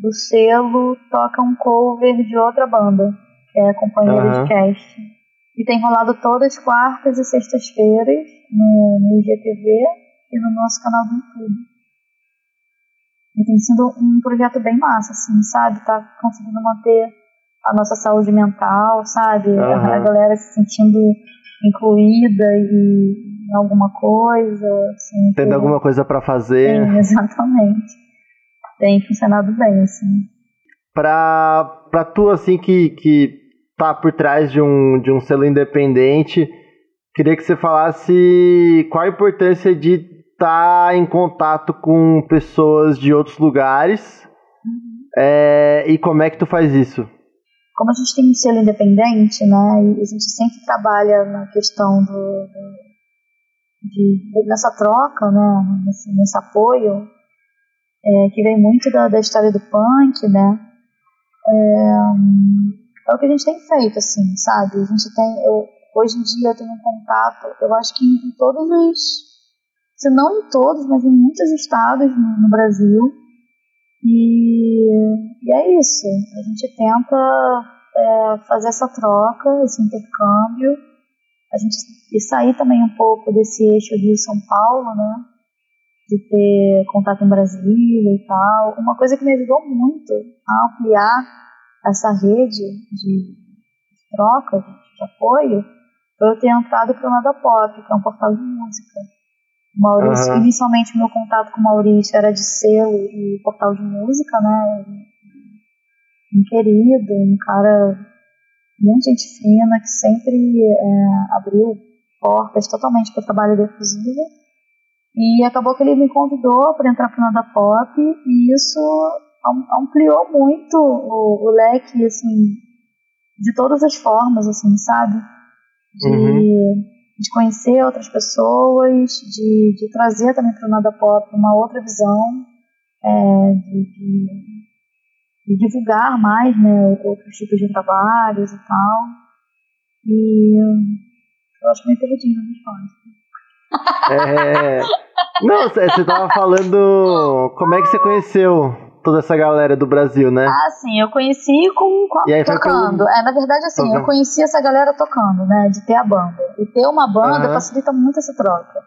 do selo toca um cover de outra banda, que é Companheira uhum. de Cast. E tem rolado todas quartas e sextas-feiras no, no IGTV e no nosso canal do YouTube. E tem sido um projeto bem massa, assim, sabe? Tá conseguindo manter a nossa saúde mental, sabe? Uhum. A galera se sentindo incluída e em alguma coisa. Assim, Tendo que... alguma coisa para fazer. Sim, exatamente. Tem funcionado bem, assim. Pra, pra tu, assim, que, que tá por trás de um, de um selo independente. Queria que você falasse qual a importância de estar tá em contato com pessoas de outros lugares uhum. é, e como é que tu faz isso? Como a gente tem um selo independente, né, e a gente sempre trabalha na questão do, do de, nessa troca, né, nesse, nesse apoio, é, que vem muito da, da história do punk, né, é, é o que a gente tem feito, assim, sabe? A gente tem, eu, hoje em dia eu tenho um contato, eu acho que em, todos os, se não em todos, mas em muitos estados no, no Brasil. E, e, é isso, a gente tenta é, fazer essa troca, esse intercâmbio, a gente e sair também um pouco desse eixo Rio-São Paulo, né? De ter contato em Brasília e tal. Uma coisa que me ajudou muito a ampliar essa rede de troca, de apoio, foi eu ter entrado para o Nada Pop, que é um portal de música. Maurício, uhum. inicialmente meu contato com o Maurício era de selo e portal de música, né? Um querido, um cara muito gente fina, que sempre é, abriu portas totalmente para o trabalho de Efusiva. E acabou que ele me convidou para entrar para o Nada Pop, e isso ampliou muito o, o, leque, assim, de todas as formas, assim, sabe? De, uhum. de conhecer outras pessoas, de, de trazer também para o Nada Pop uma outra visão, é, de, de, de, divulgar mais, né, outros tipos de trabalhos e tal. E eu acho meio perdido a resposta. É... Não, você estava falando como é que você conheceu toda essa galera do Brasil, né? Ah, sim, eu conheci com, com aí, tocando. É, na verdade, assim, tocando. eu conheci essa galera tocando, né? De ter a banda. E ter uma banda uhum. facilita muito essa troca.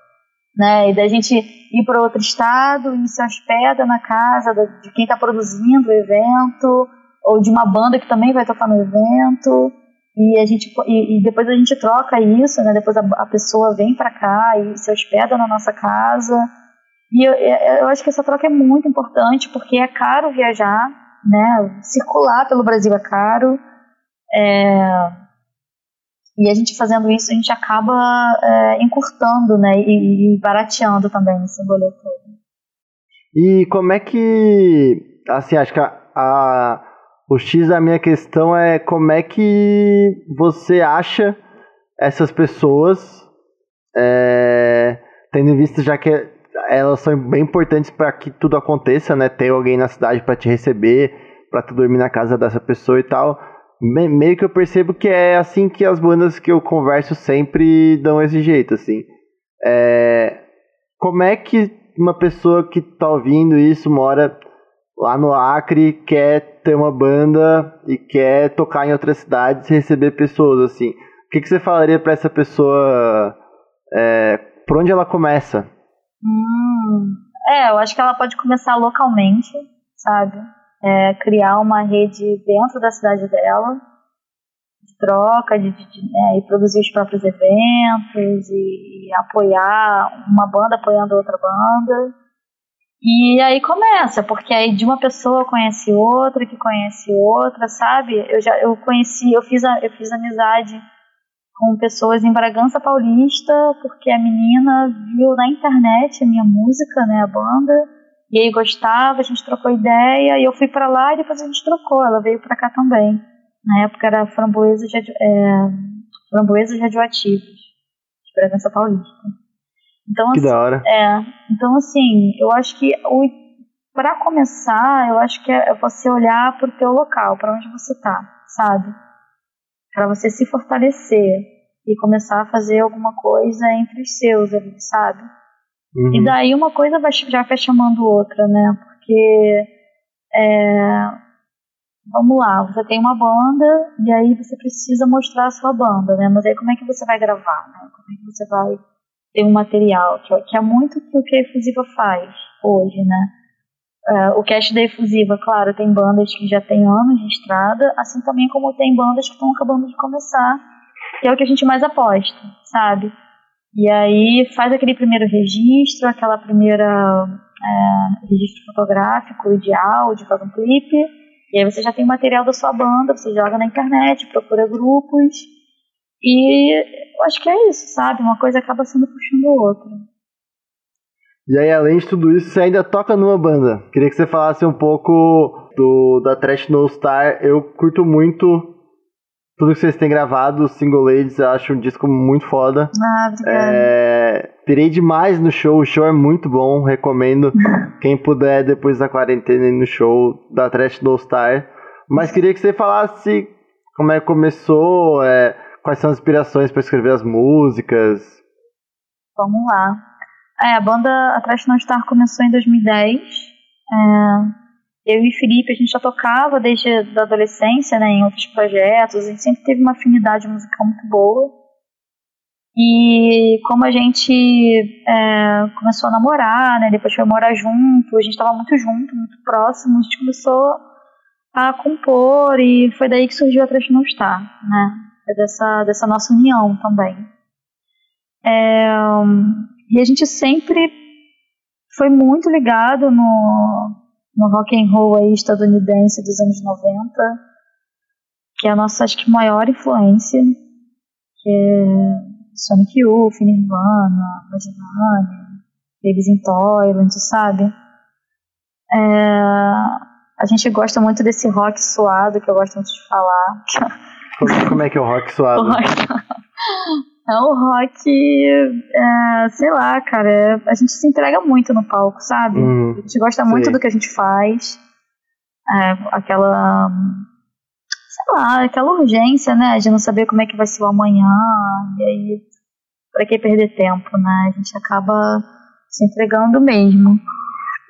Né? E da gente ir para outro estado e se hospeda na casa de quem está produzindo o evento, ou de uma banda que também vai tocar no evento. E, a gente, e, e depois a gente troca isso, né? Depois a, a pessoa vem para cá e se hospeda na nossa casa. E eu, eu acho que essa troca é muito importante porque é caro viajar, né? Circular pelo Brasil é caro. É, e a gente fazendo isso, a gente acaba é, encurtando, né? E, e barateando também esse boleto. E como é que assim, acho que a, a, o X da minha questão é como é que você acha essas pessoas, é, tendo em vista já que elas são bem importantes para que tudo aconteça, né? Ter alguém na cidade para te receber, para tu dormir na casa dessa pessoa e tal. Me, meio que eu percebo que é assim que as bandas que eu converso sempre dão esse jeito, assim. É, como é que uma pessoa que tá ouvindo isso mora lá no Acre, quer ter uma banda e quer tocar em outras cidades e receber pessoas, assim. O que, que você falaria para essa pessoa? É, por onde ela começa? Hum, é, eu acho que ela pode começar localmente, sabe? É, criar uma rede dentro da cidade dela, de troca, de, de, de né, e produzir os próprios eventos e, e apoiar uma banda apoiando outra banda. E aí começa, porque aí de uma pessoa conhece outra, que conhece outra, sabe? Eu já eu conheci, eu fiz eu fiz amizade com pessoas em Bragança Paulista, porque a menina viu na internet a minha música, né, a banda, e aí gostava, a gente trocou ideia, e eu fui para lá e depois a gente trocou, ela veio para cá também. Na época era framboesa, é, framboesas radioativas, de Bragança Paulista. Então, que assim, da hora. É, então assim, eu acho que para começar, eu acho que é você olhar para o teu local, para onde você tá, sabe? Para você se fortalecer e começar a fazer alguma coisa entre os seus ali, sabe? Uhum. E daí uma coisa vai, já vai chamando outra, né? Porque é, vamos lá, você tem uma banda e aí você precisa mostrar a sua banda, né? Mas aí como é que você vai gravar, né? Como é que você vai ter um material, que, é, que é muito o que a Efusiva faz hoje, né? Uh, o cast da Efusiva, claro, tem bandas que já têm anos de estrada, assim também como tem bandas que estão acabando de começar, que é o que a gente mais aposta, sabe? E aí faz aquele primeiro registro, aquela primeira é, registro fotográfico de áudio, faz um clipe, e aí você já tem o material da sua banda, você joga na internet, procura grupos, e eu acho que é isso, sabe? Uma coisa acaba sendo puxando a outra. E aí, além de tudo isso, você ainda toca numa banda. Queria que você falasse um pouco do da Trash No Star. Eu curto muito tudo que vocês têm gravado, Single Ladies, eu acho um disco muito foda. Ah, obrigada. É, pirei demais no show, o show é muito bom, recomendo quem puder depois da quarentena ir no show da Trash No Star. Mas queria que você falasse como é que começou, é, quais são as inspirações para escrever as músicas. Vamos lá. É, a banda Atrás Não Estar começou em 2010. É, eu e Felipe, a gente já tocava desde a adolescência, né, em outros projetos, a gente sempre teve uma afinidade musical muito boa. E como a gente é, começou a namorar, né, depois foi morar junto, a gente estava muito junto, muito próximo, a gente começou a compor e foi daí que surgiu a Trash Não Estar, né, dessa, dessa nossa união também. É, e a gente sempre foi muito ligado no, no rock and roll aí estadunidense dos anos 90, que é a nossa, acho que, maior influência, que é Sonic Youth, Nirvana, Vaginane, Babies in Toyland, sabe? É, a gente gosta muito desse rock suado, que eu gosto muito de falar. Como é que é o rock suado? O rock... É um rock, é, sei lá, cara, é, a gente se entrega muito no palco, sabe? Hum, a gente gosta muito sei. do que a gente faz. É, aquela, sei lá, aquela urgência, né, de não saber como é que vai ser o amanhã, e aí, pra que perder tempo, né? A gente acaba se entregando mesmo.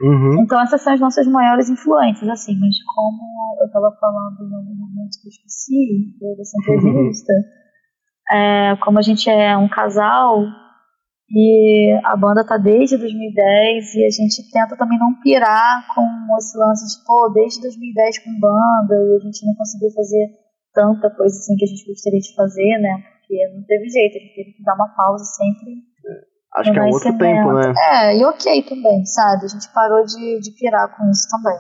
Uhum. Então essas são as nossas maiores influências, assim, mas como eu estava falando em algum momento que eu esqueci dessa entrevista, é, como a gente é um casal e a banda tá desde 2010 e a gente tenta também não pirar com esse lance de, pô, desde 2010 com banda e a gente não conseguiu fazer tanta coisa assim que a gente gostaria de fazer, né? Porque não teve jeito, a gente teve que dar uma pausa sempre Acho que é outro tempo, né? É, e ok também, sabe? A gente parou de, de pirar com isso também.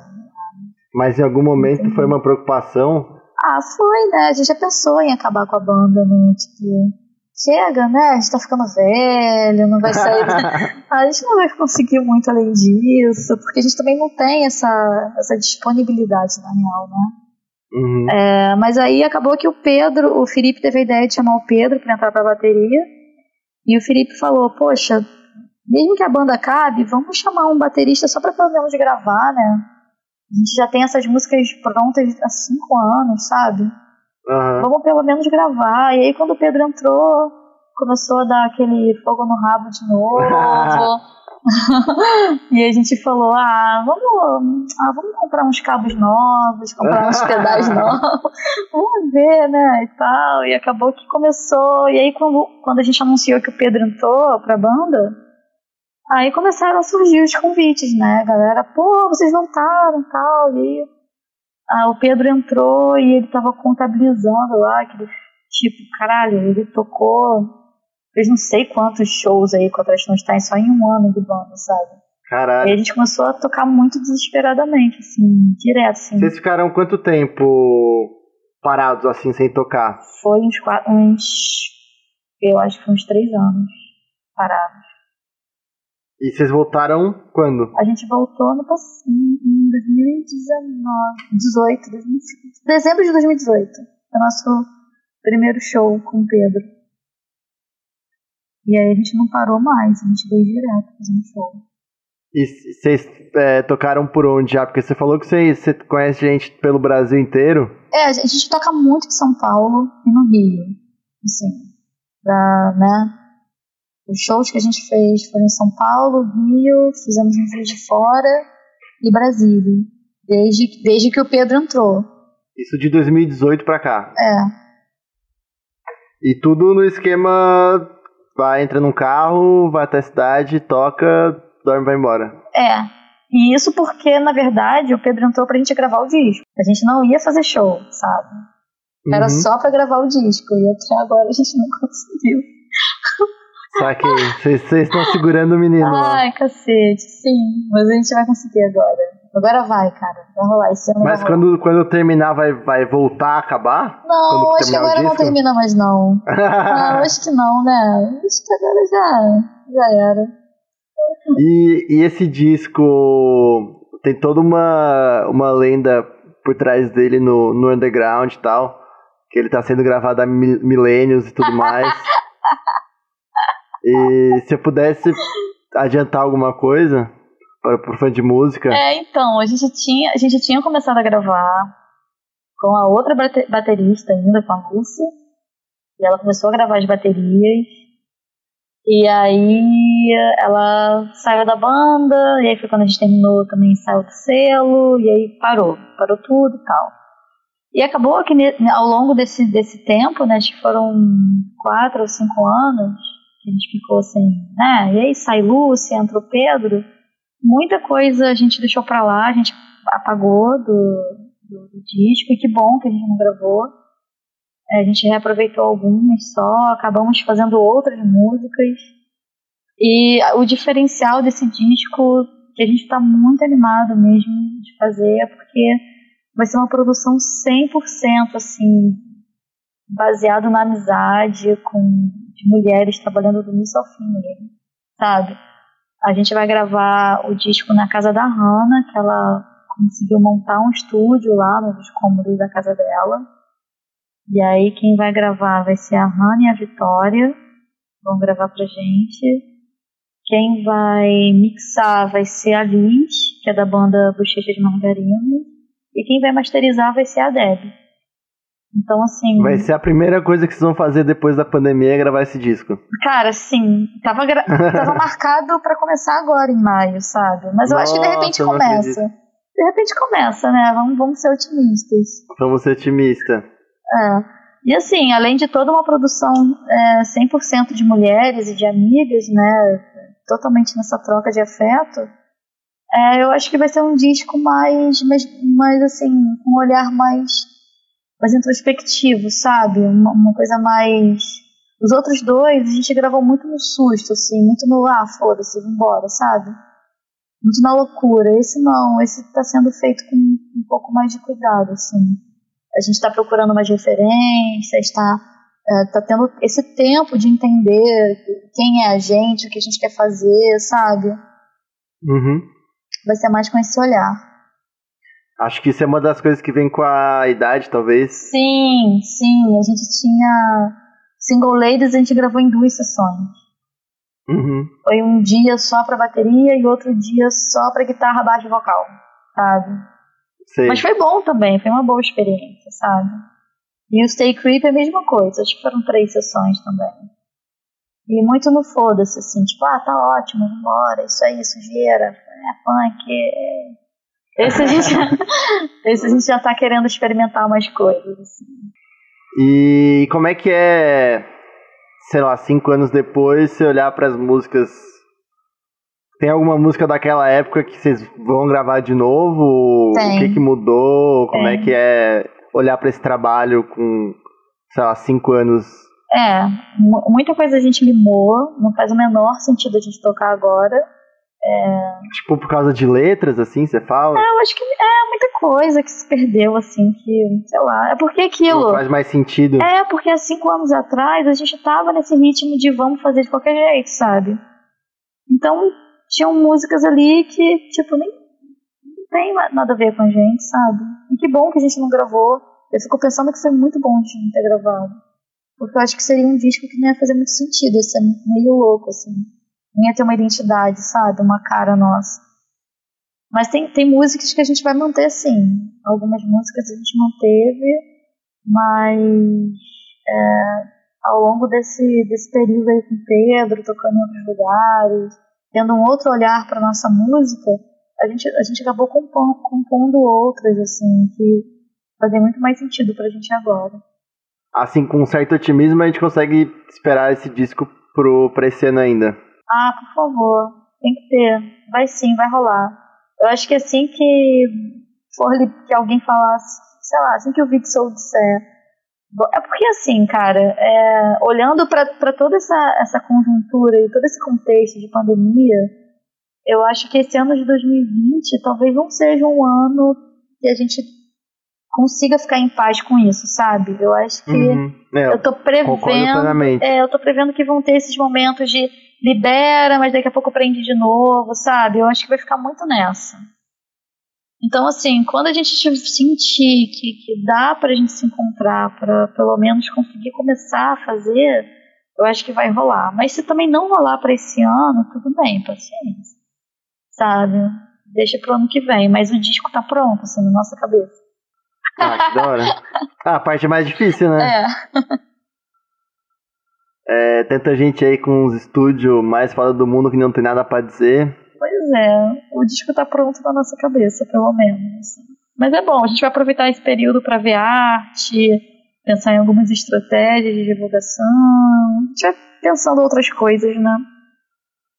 Mas em algum momento foi uma preocupação. Ah, foi, né? A gente já pensou em acabar com a banda, né? Tipo, chega, né? A gente tá ficando velho, não vai sair. a gente não vai conseguir muito além disso, porque a gente também não tem essa, essa disponibilidade na real, né? Uhum. É, mas aí acabou que o Pedro, o Felipe teve a ideia de chamar o Pedro para entrar pra bateria. E o Felipe falou: Poxa, mesmo que a banda acabe, vamos chamar um baterista só pra pelo menos gravar, né? A gente já tem essas músicas prontas há cinco anos, sabe? Aham. Vamos pelo menos gravar. E aí quando o Pedro entrou, começou a dar aquele fogo no rabo de novo. e a gente falou, ah vamos, ah, vamos comprar uns cabos novos, comprar uns pedais novos, vamos ver, né, e tal. E acabou que começou, e aí quando, quando a gente anunciou que o Pedro entrou pra banda, aí começaram a surgir os convites, né, a galera, pô, vocês voltaram e tal, e ah, o Pedro entrou e ele tava contabilizando lá, aquele tipo, caralho, ele tocou, fez não sei quantos shows aí com a Trash só em um ano de banda, sabe? E Caralho. a gente começou a tocar muito desesperadamente, assim, direto, assim. Vocês ficaram quanto tempo parados assim, sem tocar? Foi uns quatro, uns, eu acho que foi uns três anos parados. E vocês voltaram quando? A gente voltou no em 2019, 18, 2018, dezembro de 2018. Foi o nosso primeiro show com o Pedro. E aí a gente não parou mais, a gente veio direto fazendo show. E vocês é, tocaram por onde já? Porque você falou que você, você conhece gente pelo Brasil inteiro. É, a gente toca muito em São Paulo e no Rio. Assim, pra, né? Os shows que a gente fez foram em São Paulo, Rio, fizemos em Juiz de Fora e Brasília. Desde, desde que o Pedro entrou. Isso de 2018 pra cá. É, E tudo no esquema. Vai, entra num carro, vai até a cidade, toca, dorme e vai embora. É. E isso porque, na verdade, o Pedro entrou pra gente gravar o disco. A gente não ia fazer show, sabe? Era Uhum. só pra gravar o disco. E até agora a gente não conseguiu. Saquei. Vocês vocês estão segurando o menino lá. Ai, cacete, sim. Mas a gente vai conseguir agora. Agora vai, cara. Vai rolar. Esse ano Mas vai rolar. quando, quando terminar, vai, vai voltar a acabar? Não, quando acho que agora não termina mais, não. Não, acho que não, né? Acho que agora já, já era. E, e esse disco tem toda uma, uma lenda por trás dele no, no underground e tal. Que ele tá sendo gravado há mi- milênios e tudo mais. e se eu pudesse adiantar alguma coisa para pro fã de música. É, então, a gente tinha, a gente tinha começado a gravar com a outra bate- baterista ainda, com a Lúcia. E ela começou a gravar as baterias. E aí ela saiu da banda, e aí foi quando a gente terminou também, saiu do selo, e aí parou, parou tudo e tal. E acabou que ao longo desse, desse tempo, né, acho que foram quatro ou cinco anos, que a gente ficou assim, né, e aí sai Lúcia, entrou Pedro, muita coisa a gente deixou pra lá, a gente apagou do, do, do disco, e que bom que a gente não gravou. É, A gente reaproveitou algumas só, acabamos fazendo outras músicas. E o diferencial desse disco, que a gente está muito animado mesmo de fazer, é porque vai ser uma produção 100% assim, baseado na amizade com mulheres trabalhando do início ao fim sabe? A gente vai gravar o disco na casa da Hannah, que ela conseguiu montar um estúdio lá nos cômodos da casa dela. E aí quem vai gravar vai ser a Hannah e a Vitória, vão gravar pra gente. Quem vai mixar vai ser a Liz, que é da banda Bochecha de Margarina. E quem vai masterizar vai ser a Deb. Então, assim. Vai ser a primeira coisa que vocês vão fazer depois da pandemia é gravar esse disco. Cara, sim. Tava, gra- tava marcado pra começar agora em maio, sabe? Mas eu acho que de Nossa, repente começa. De repente começa, né? Vamos, vamos ser otimistas. Vamos ser otimista. É. E assim, além de toda uma produção é, 100% de mulheres e de amigas, né? Totalmente nessa troca de afeto, é, eu acho que vai ser um disco mais, mais, mais assim, com um olhar mais, mais introspectivo, sabe? Uma, uma coisa mais. Os outros dois a gente gravou muito no susto, assim, muito no ah, foda-se, vambora, sabe? Muito na loucura. Esse não, esse tá sendo feito com um pouco mais de cuidado, assim. A gente está procurando umas referências, está é, tá tendo esse tempo de entender quem é a gente, o que a gente quer fazer, sabe? Uhum. Vai ser mais com esse olhar. Acho que isso é uma das coisas que vem com a idade, talvez. Sim, sim. A gente tinha. Single Ladies a gente gravou em duas sessões. Uhum. Foi um dia só pra bateria e outro dia só pra guitarra, baixo e vocal, sabe? Sei. Mas foi bom também, foi uma boa experiência, sabe? E o Stay Creep é a mesma coisa, acho que foram três sessões também. E muito no foda-se, assim, tipo, ah, tá ótimo, vambora, isso aí, sujeira, é punk. é- Esse a gente, esse a gente já tá querendo experimentar umas coisas, assim. E como é que é, sei lá, cinco anos depois, você olhar para as músicas? Tem alguma música daquela época que vocês vão gravar de novo? Tem. O que, que mudou? Como é Tem. que é olhar para esse trabalho com, sei lá, cinco anos? É, mu- muita coisa a gente limou, não faz o menor sentido a gente tocar agora. Tipo, por causa de letras, assim, você fala? Eu acho que é muita coisa que se perdeu, assim, que, sei lá, é porque aquilo. Não faz mais sentido. É, porque há cinco anos atrás a gente tava nesse ritmo de vamos fazer de qualquer jeito, sabe? Então, tinham músicas ali que, tipo, nem não tem na- nada a ver com a gente, sabe? E que bom que a gente não gravou. Eu fico pensando que seria muito bom a gente não ter gravado. Porque eu acho que seria um disco que não ia fazer muito sentido, ia ser meio louco, assim. Ia ter uma identidade, sabe? Uma cara nossa. Mas tem, tem músicas que a gente vai manter, sim. Algumas músicas a gente manteve, mas é, ao longo desse, desse período aí com Pedro, tocando em outros lugares, tendo um outro olhar para nossa música, a gente, a gente acabou compondo, compondo outras, assim, que fazem muito mais sentido pra gente agora. Assim, com um certo otimismo, a gente consegue esperar esse disco pro, pra esse ano ainda. Ah, por favor, tem que ter. Vai sim, vai rolar. Eu acho que assim que for que alguém falasse, sei lá, assim que o Vic Soul disser. É porque assim, cara, é, olhando para toda essa, essa conjuntura e todo esse contexto de pandemia, eu acho que esse ano de 2020 talvez não seja um ano que a gente consiga ficar em paz com isso, sabe? Eu acho que Uhum. É, eu tô prevendo é, eu tô prevendo que vão ter esses momentos de libera, mas daqui a pouco prende de novo, sabe? Eu acho que vai ficar muito nessa. Então, assim, quando a gente sentir que, que dá pra gente se encontrar, pra pelo menos conseguir começar a fazer, eu acho que vai rolar. Mas se também não rolar pra esse ano, tudo bem, paciência. Sabe? Deixa pro ano que vem. Mas o disco tá pronto, assim, na nossa cabeça. Ah, que da hora. Ah, a parte mais difícil, né? É. É, tanta gente aí com os estúdios mais foda do mundo que não tem nada pra dizer. Pois é, o disco tá pronto na nossa cabeça, pelo menos. Mas é bom, a gente vai aproveitar esse período para ver arte, pensar em algumas estratégias de divulgação. A gente vai pensando outras coisas, né?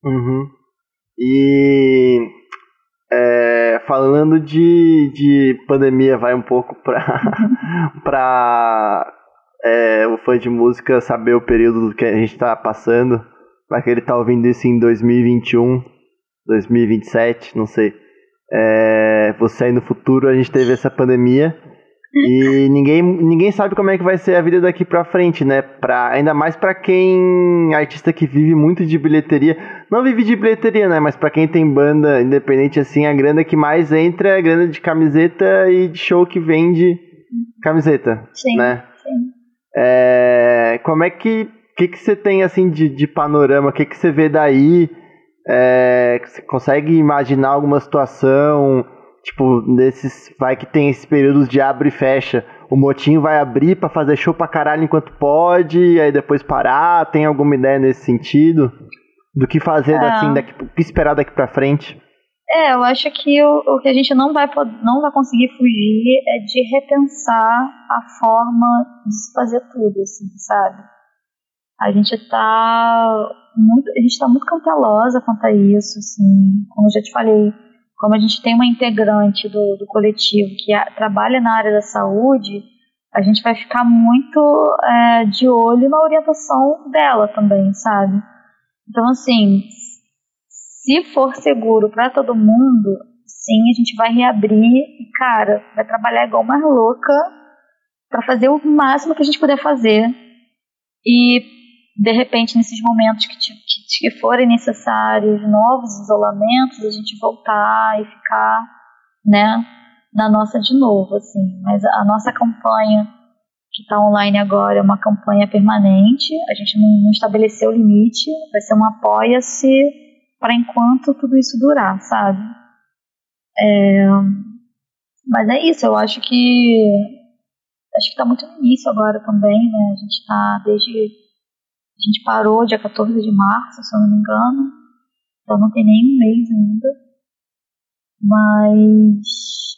Uhum. E é, falando de, de pandemia, vai um pouco pra, pra é, o fã de música saber o período que a gente tá passando. Vai que ele tá ouvindo isso em 2021, 2027, não sei. É, você aí no futuro, a gente teve essa pandemia. E ninguém, ninguém sabe como é que vai ser a vida daqui pra frente, né? Pra, ainda mais pra quem. artista que vive muito de bilheteria. Não vive de bilheteria, né? Mas pra quem tem banda independente assim, a grana que mais entra é a grana de camiseta e de show que vende camiseta, Sim, né? sim. É, como é que. O que, que você tem assim de, de panorama? O que, que você vê daí? É, você consegue imaginar alguma situação? Tipo, nesses. Vai que tem esses períodos de abre e fecha. O motinho vai abrir pra fazer show pra caralho enquanto pode, e aí depois parar. Tem alguma ideia nesse sentido? Do que fazer É. assim, daqui, o que esperar daqui pra frente? É, eu acho que o, o que a gente não vai, não vai conseguir fugir é de repensar a forma de se fazer tudo, assim, sabe? A gente tá muito, a gente tá muito cautelosa quanto a isso, assim, como eu já te falei, como a gente tem uma integrante do, do coletivo que a- trabalha na área da saúde, a gente vai ficar muito é, de olho na orientação dela também, sabe? Então, assim, se for seguro para todo mundo, sim, a gente vai reabrir e, cara, vai trabalhar igual uma louca para fazer o máximo que a gente puder fazer E, de repente, nesses momentos que, que, que forem necessários novos isolamentos, a gente voltar e ficar, né, na nossa de novo, assim. Mas a nossa campanha que está online agora é uma campanha permanente, a gente não, não estabeleceu limite, vai ser um apoia-se para enquanto tudo isso durar, sabe? É, mas é isso, eu acho que acho que está muito no início agora também, né? A gente está desde a gente parou dia 14 de março, se eu não me engano, então não tem nem um mês ainda. Mas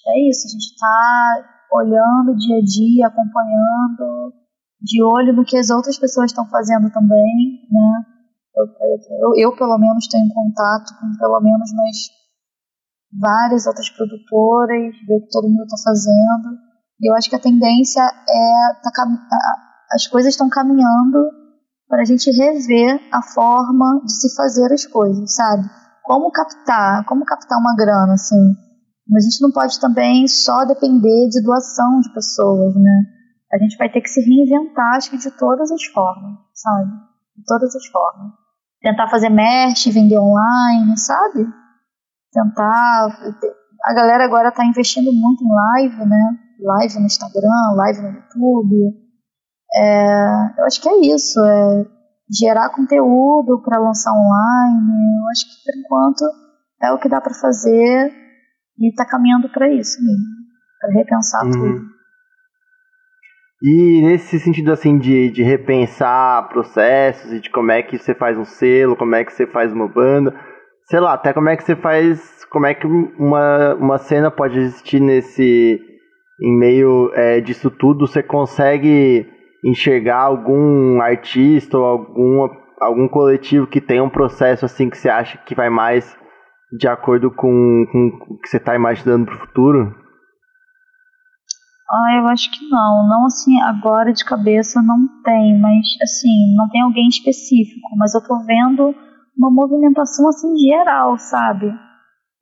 é isso, a gente está olhando dia a dia, acompanhando, de olho no que as outras pessoas estão fazendo também, né? Eu, eu, eu, pelo menos, tenho contato com pelo menos umas várias outras produtoras, ver o que todo mundo está fazendo. E eu acho que a tendência é. Tá, as coisas estão caminhando para a gente rever a forma de se fazer as coisas, sabe? Como captar, como captar uma grana, assim mas a gente não pode também só depender de doação de pessoas, né? A gente vai ter que se reinventar, acho que de todas as formas, sabe? De todas as formas. Tentar fazer merch, vender online, sabe? Tentar. A galera agora está investindo muito em live, né? Live no Instagram, live no YouTube. É, eu acho que é isso. É gerar conteúdo para lançar online. Eu acho que por enquanto é o que dá para fazer e está caminhando para isso mesmo, para repensar uhum. tudo. E nesse sentido assim de, de repensar processos e de como é que você faz um selo, como é que você faz uma banda, sei lá, até como é que você faz, como é que uma, uma cena pode existir nesse em meio é, disso tudo, você consegue enxergar algum artista ou algum, algum coletivo que tem um processo assim que você acha que vai mais de acordo com, com o que você está imaginando para o futuro? Ah, eu acho que não. Não assim, agora de cabeça não tem, mas assim, não tem alguém específico, mas eu tô vendo uma movimentação assim geral, sabe?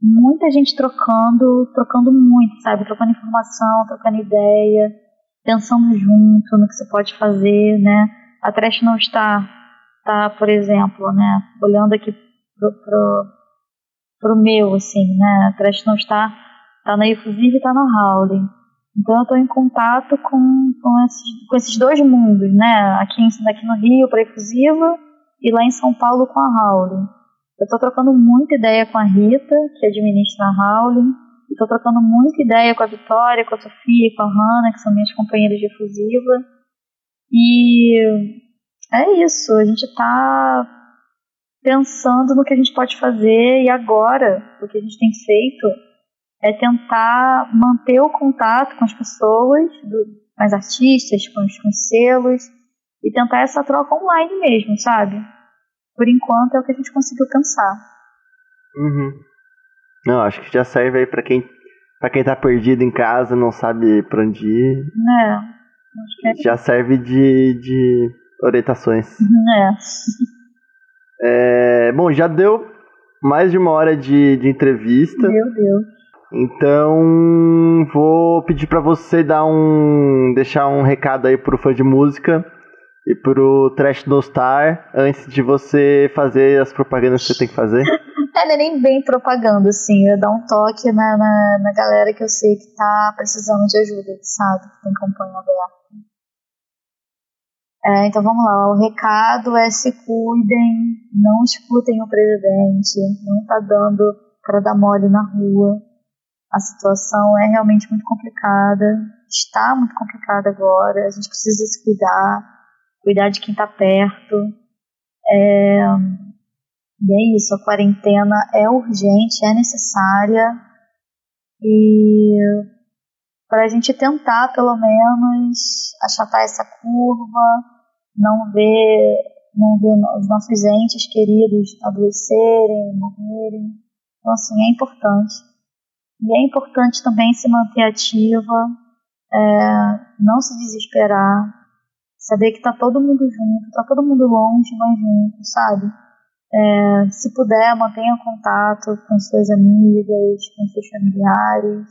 Muita gente trocando, trocando muito, sabe? Trocando informação, trocando ideia, pensando junto no que você pode fazer, né? A Trash não está, tá, por exemplo, né? Olhando aqui pro, pro pro meu, assim, né? A Trash não está, tá na Efusiva e tá na Howling. Então eu estou em contato com, com, esses, com esses dois mundos, né? Aqui, aqui no Rio para a Efusiva e lá em São Paulo com a Howling. Eu estou trocando muita ideia com a Rita, que administra a Howling. Estou trocando muita ideia com a Vitória, com a Sofia, com a Hanna, que são minhas companheiras de efusiva. E é isso, a gente está pensando no que a gente pode fazer e agora o que a gente tem feito é tentar manter o contato com as pessoas, do, com as artistas, com os, com os selos e tentar essa troca online mesmo, sabe? Por enquanto é o que a gente conseguiu pensar. Uhum. Não, acho que já serve aí para quem para quem tá perdido em casa, não sabe para onde ir. É, acho que é. Já serve de, de orientações. É. É, bom, já deu mais de uma hora de, de entrevista. Meu Deus. Então, vou pedir para você dar um deixar um recado aí pro fã de música e pro Trash No Star antes de você fazer as propagandas que você tem que fazer. é, não é nem bem propaganda, assim. Eu dar um toque na, na, na galera que eu sei que tá precisando de ajuda, sabe? Que tem campanha aberta. É, então vamos lá, o recado é se cuidem, não escutem o presidente, não está dando para dar mole na rua. A situação é realmente muito complicada, está muito complicada agora, a gente precisa se cuidar, cuidar de quem está perto. É, e é isso, a quarentena é urgente, é necessária e para a gente tentar pelo menos achatar essa curva, não ver, não ver os nossos entes queridos adoecerem, morrerem. Então, assim, é importante. E é importante também se manter ativa, é, não se desesperar, saber que está todo mundo junto, está todo mundo longe, mas junto, sabe? É, se puder, mantenha contato com suas amigas, com seus familiares,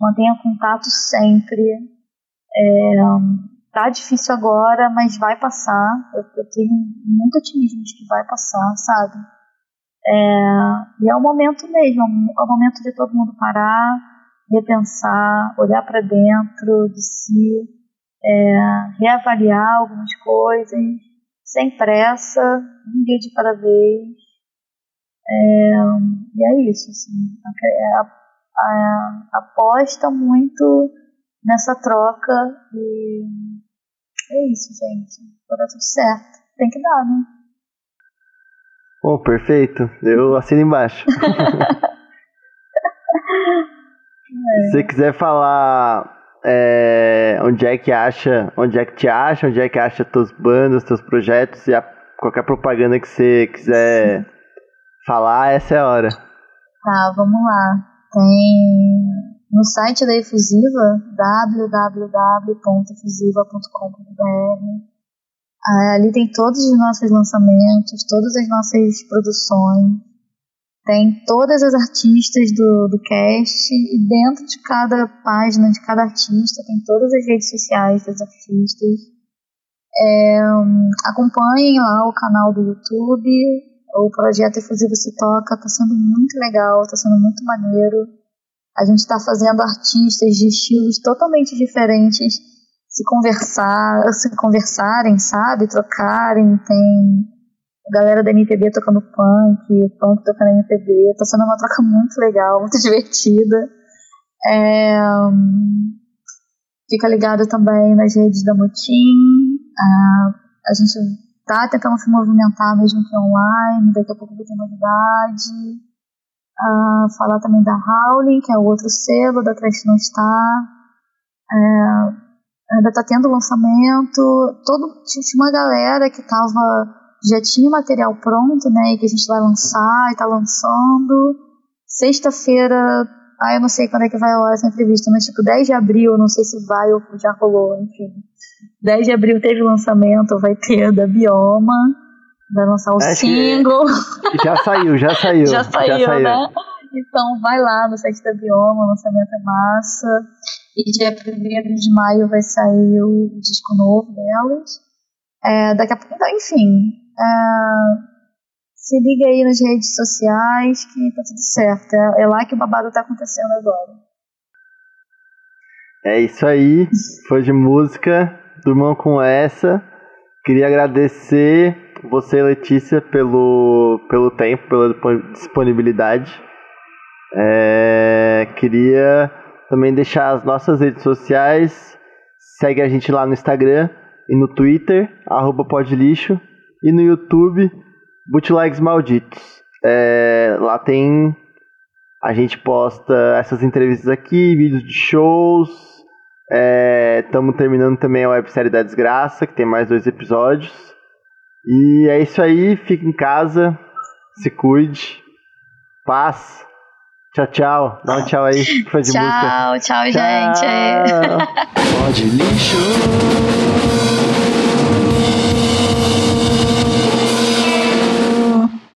mantenha contato sempre. É, tá difícil agora, mas vai passar. Eu, eu tenho muito otimismo de que vai passar, sabe? É, e é o momento mesmo, é o momento de todo mundo parar, repensar, olhar para dentro de si, é, reavaliar algumas coisas, sem pressa, um dia de cada vez. É, e é isso, assim, a, a, a, aposta muito nessa troca e é isso, gente. Vai dar tudo certo. Tem que dar, né? Bom, perfeito. Eu assino embaixo. Se você quiser falar é, onde é que acha, onde é que te acha, onde é que acha teus bandas, teus projetos e a, qualquer propaganda que você quiser falar, essa é a hora. Tá, vamos lá. Tem no site da Efusiva, www.efusiva.com.br. Ali tem todos os nossos lançamentos, todas as nossas produções tem todas as artistas do, do cast e dentro de cada página de cada artista tem todas as redes sociais dos artistas. É, acompanhem lá o canal do YouTube, o projeto Efusivo Se Toca, está sendo muito legal, está sendo muito maneiro. A gente está fazendo artistas de estilos totalmente diferentes se conversar, se conversarem, sabe, trocarem, tem galera da MPB tocando punk, punk tocando MPB, tá sendo uma troca muito legal, muito divertida. É, fica ligado também nas redes da Mutim, a gente tá tentando se movimentar mesmo que online, daqui a pouco vai ter novidade. falar também da Howling, que é o outro selo da Trash Não Está. É, ainda tá tendo lançamento. Todo, tinha uma galera que tava já tinha o material pronto, né, que a gente vai lançar e tá lançando. Sexta-feira, ah, eu não sei quando é que vai rolar essa entrevista, mas tipo 10 de abril, não sei se vai ou já rolou, enfim. 10 de abril teve lançamento, vai ter da Bioma, vai lançar o Acho single. Já saiu, já saiu. já saiu, já saiu. né? Então vai lá no site da Bioma, o lançamento é massa. E dia 1 de maio vai sair o disco novo delas. É, daqui a pouco, então, enfim, é, se liga aí nas redes sociais que tá tudo certo. É, é lá que o babado tá acontecendo agora. É isso aí. Foi de música. Durmam com essa. Queria agradecer você, Letícia, pelo, pelo tempo, pela disponibilidade. É, queria também deixar as nossas redes sociais. Segue a gente lá no Instagram e no Twitter, arroba podlixo e no YouTube Bootlegs Malditos. É, lá tem. A gente posta essas entrevistas aqui, vídeos de shows. Estamos é, terminando também a websérie da Desgraça, que tem mais dois episódios. E é isso aí, fique em casa, se cuide, paz. Tchau, tchau. Dá um tchau aí, foi de tchau, música. Tchau, tchau, gente. Pode lixo.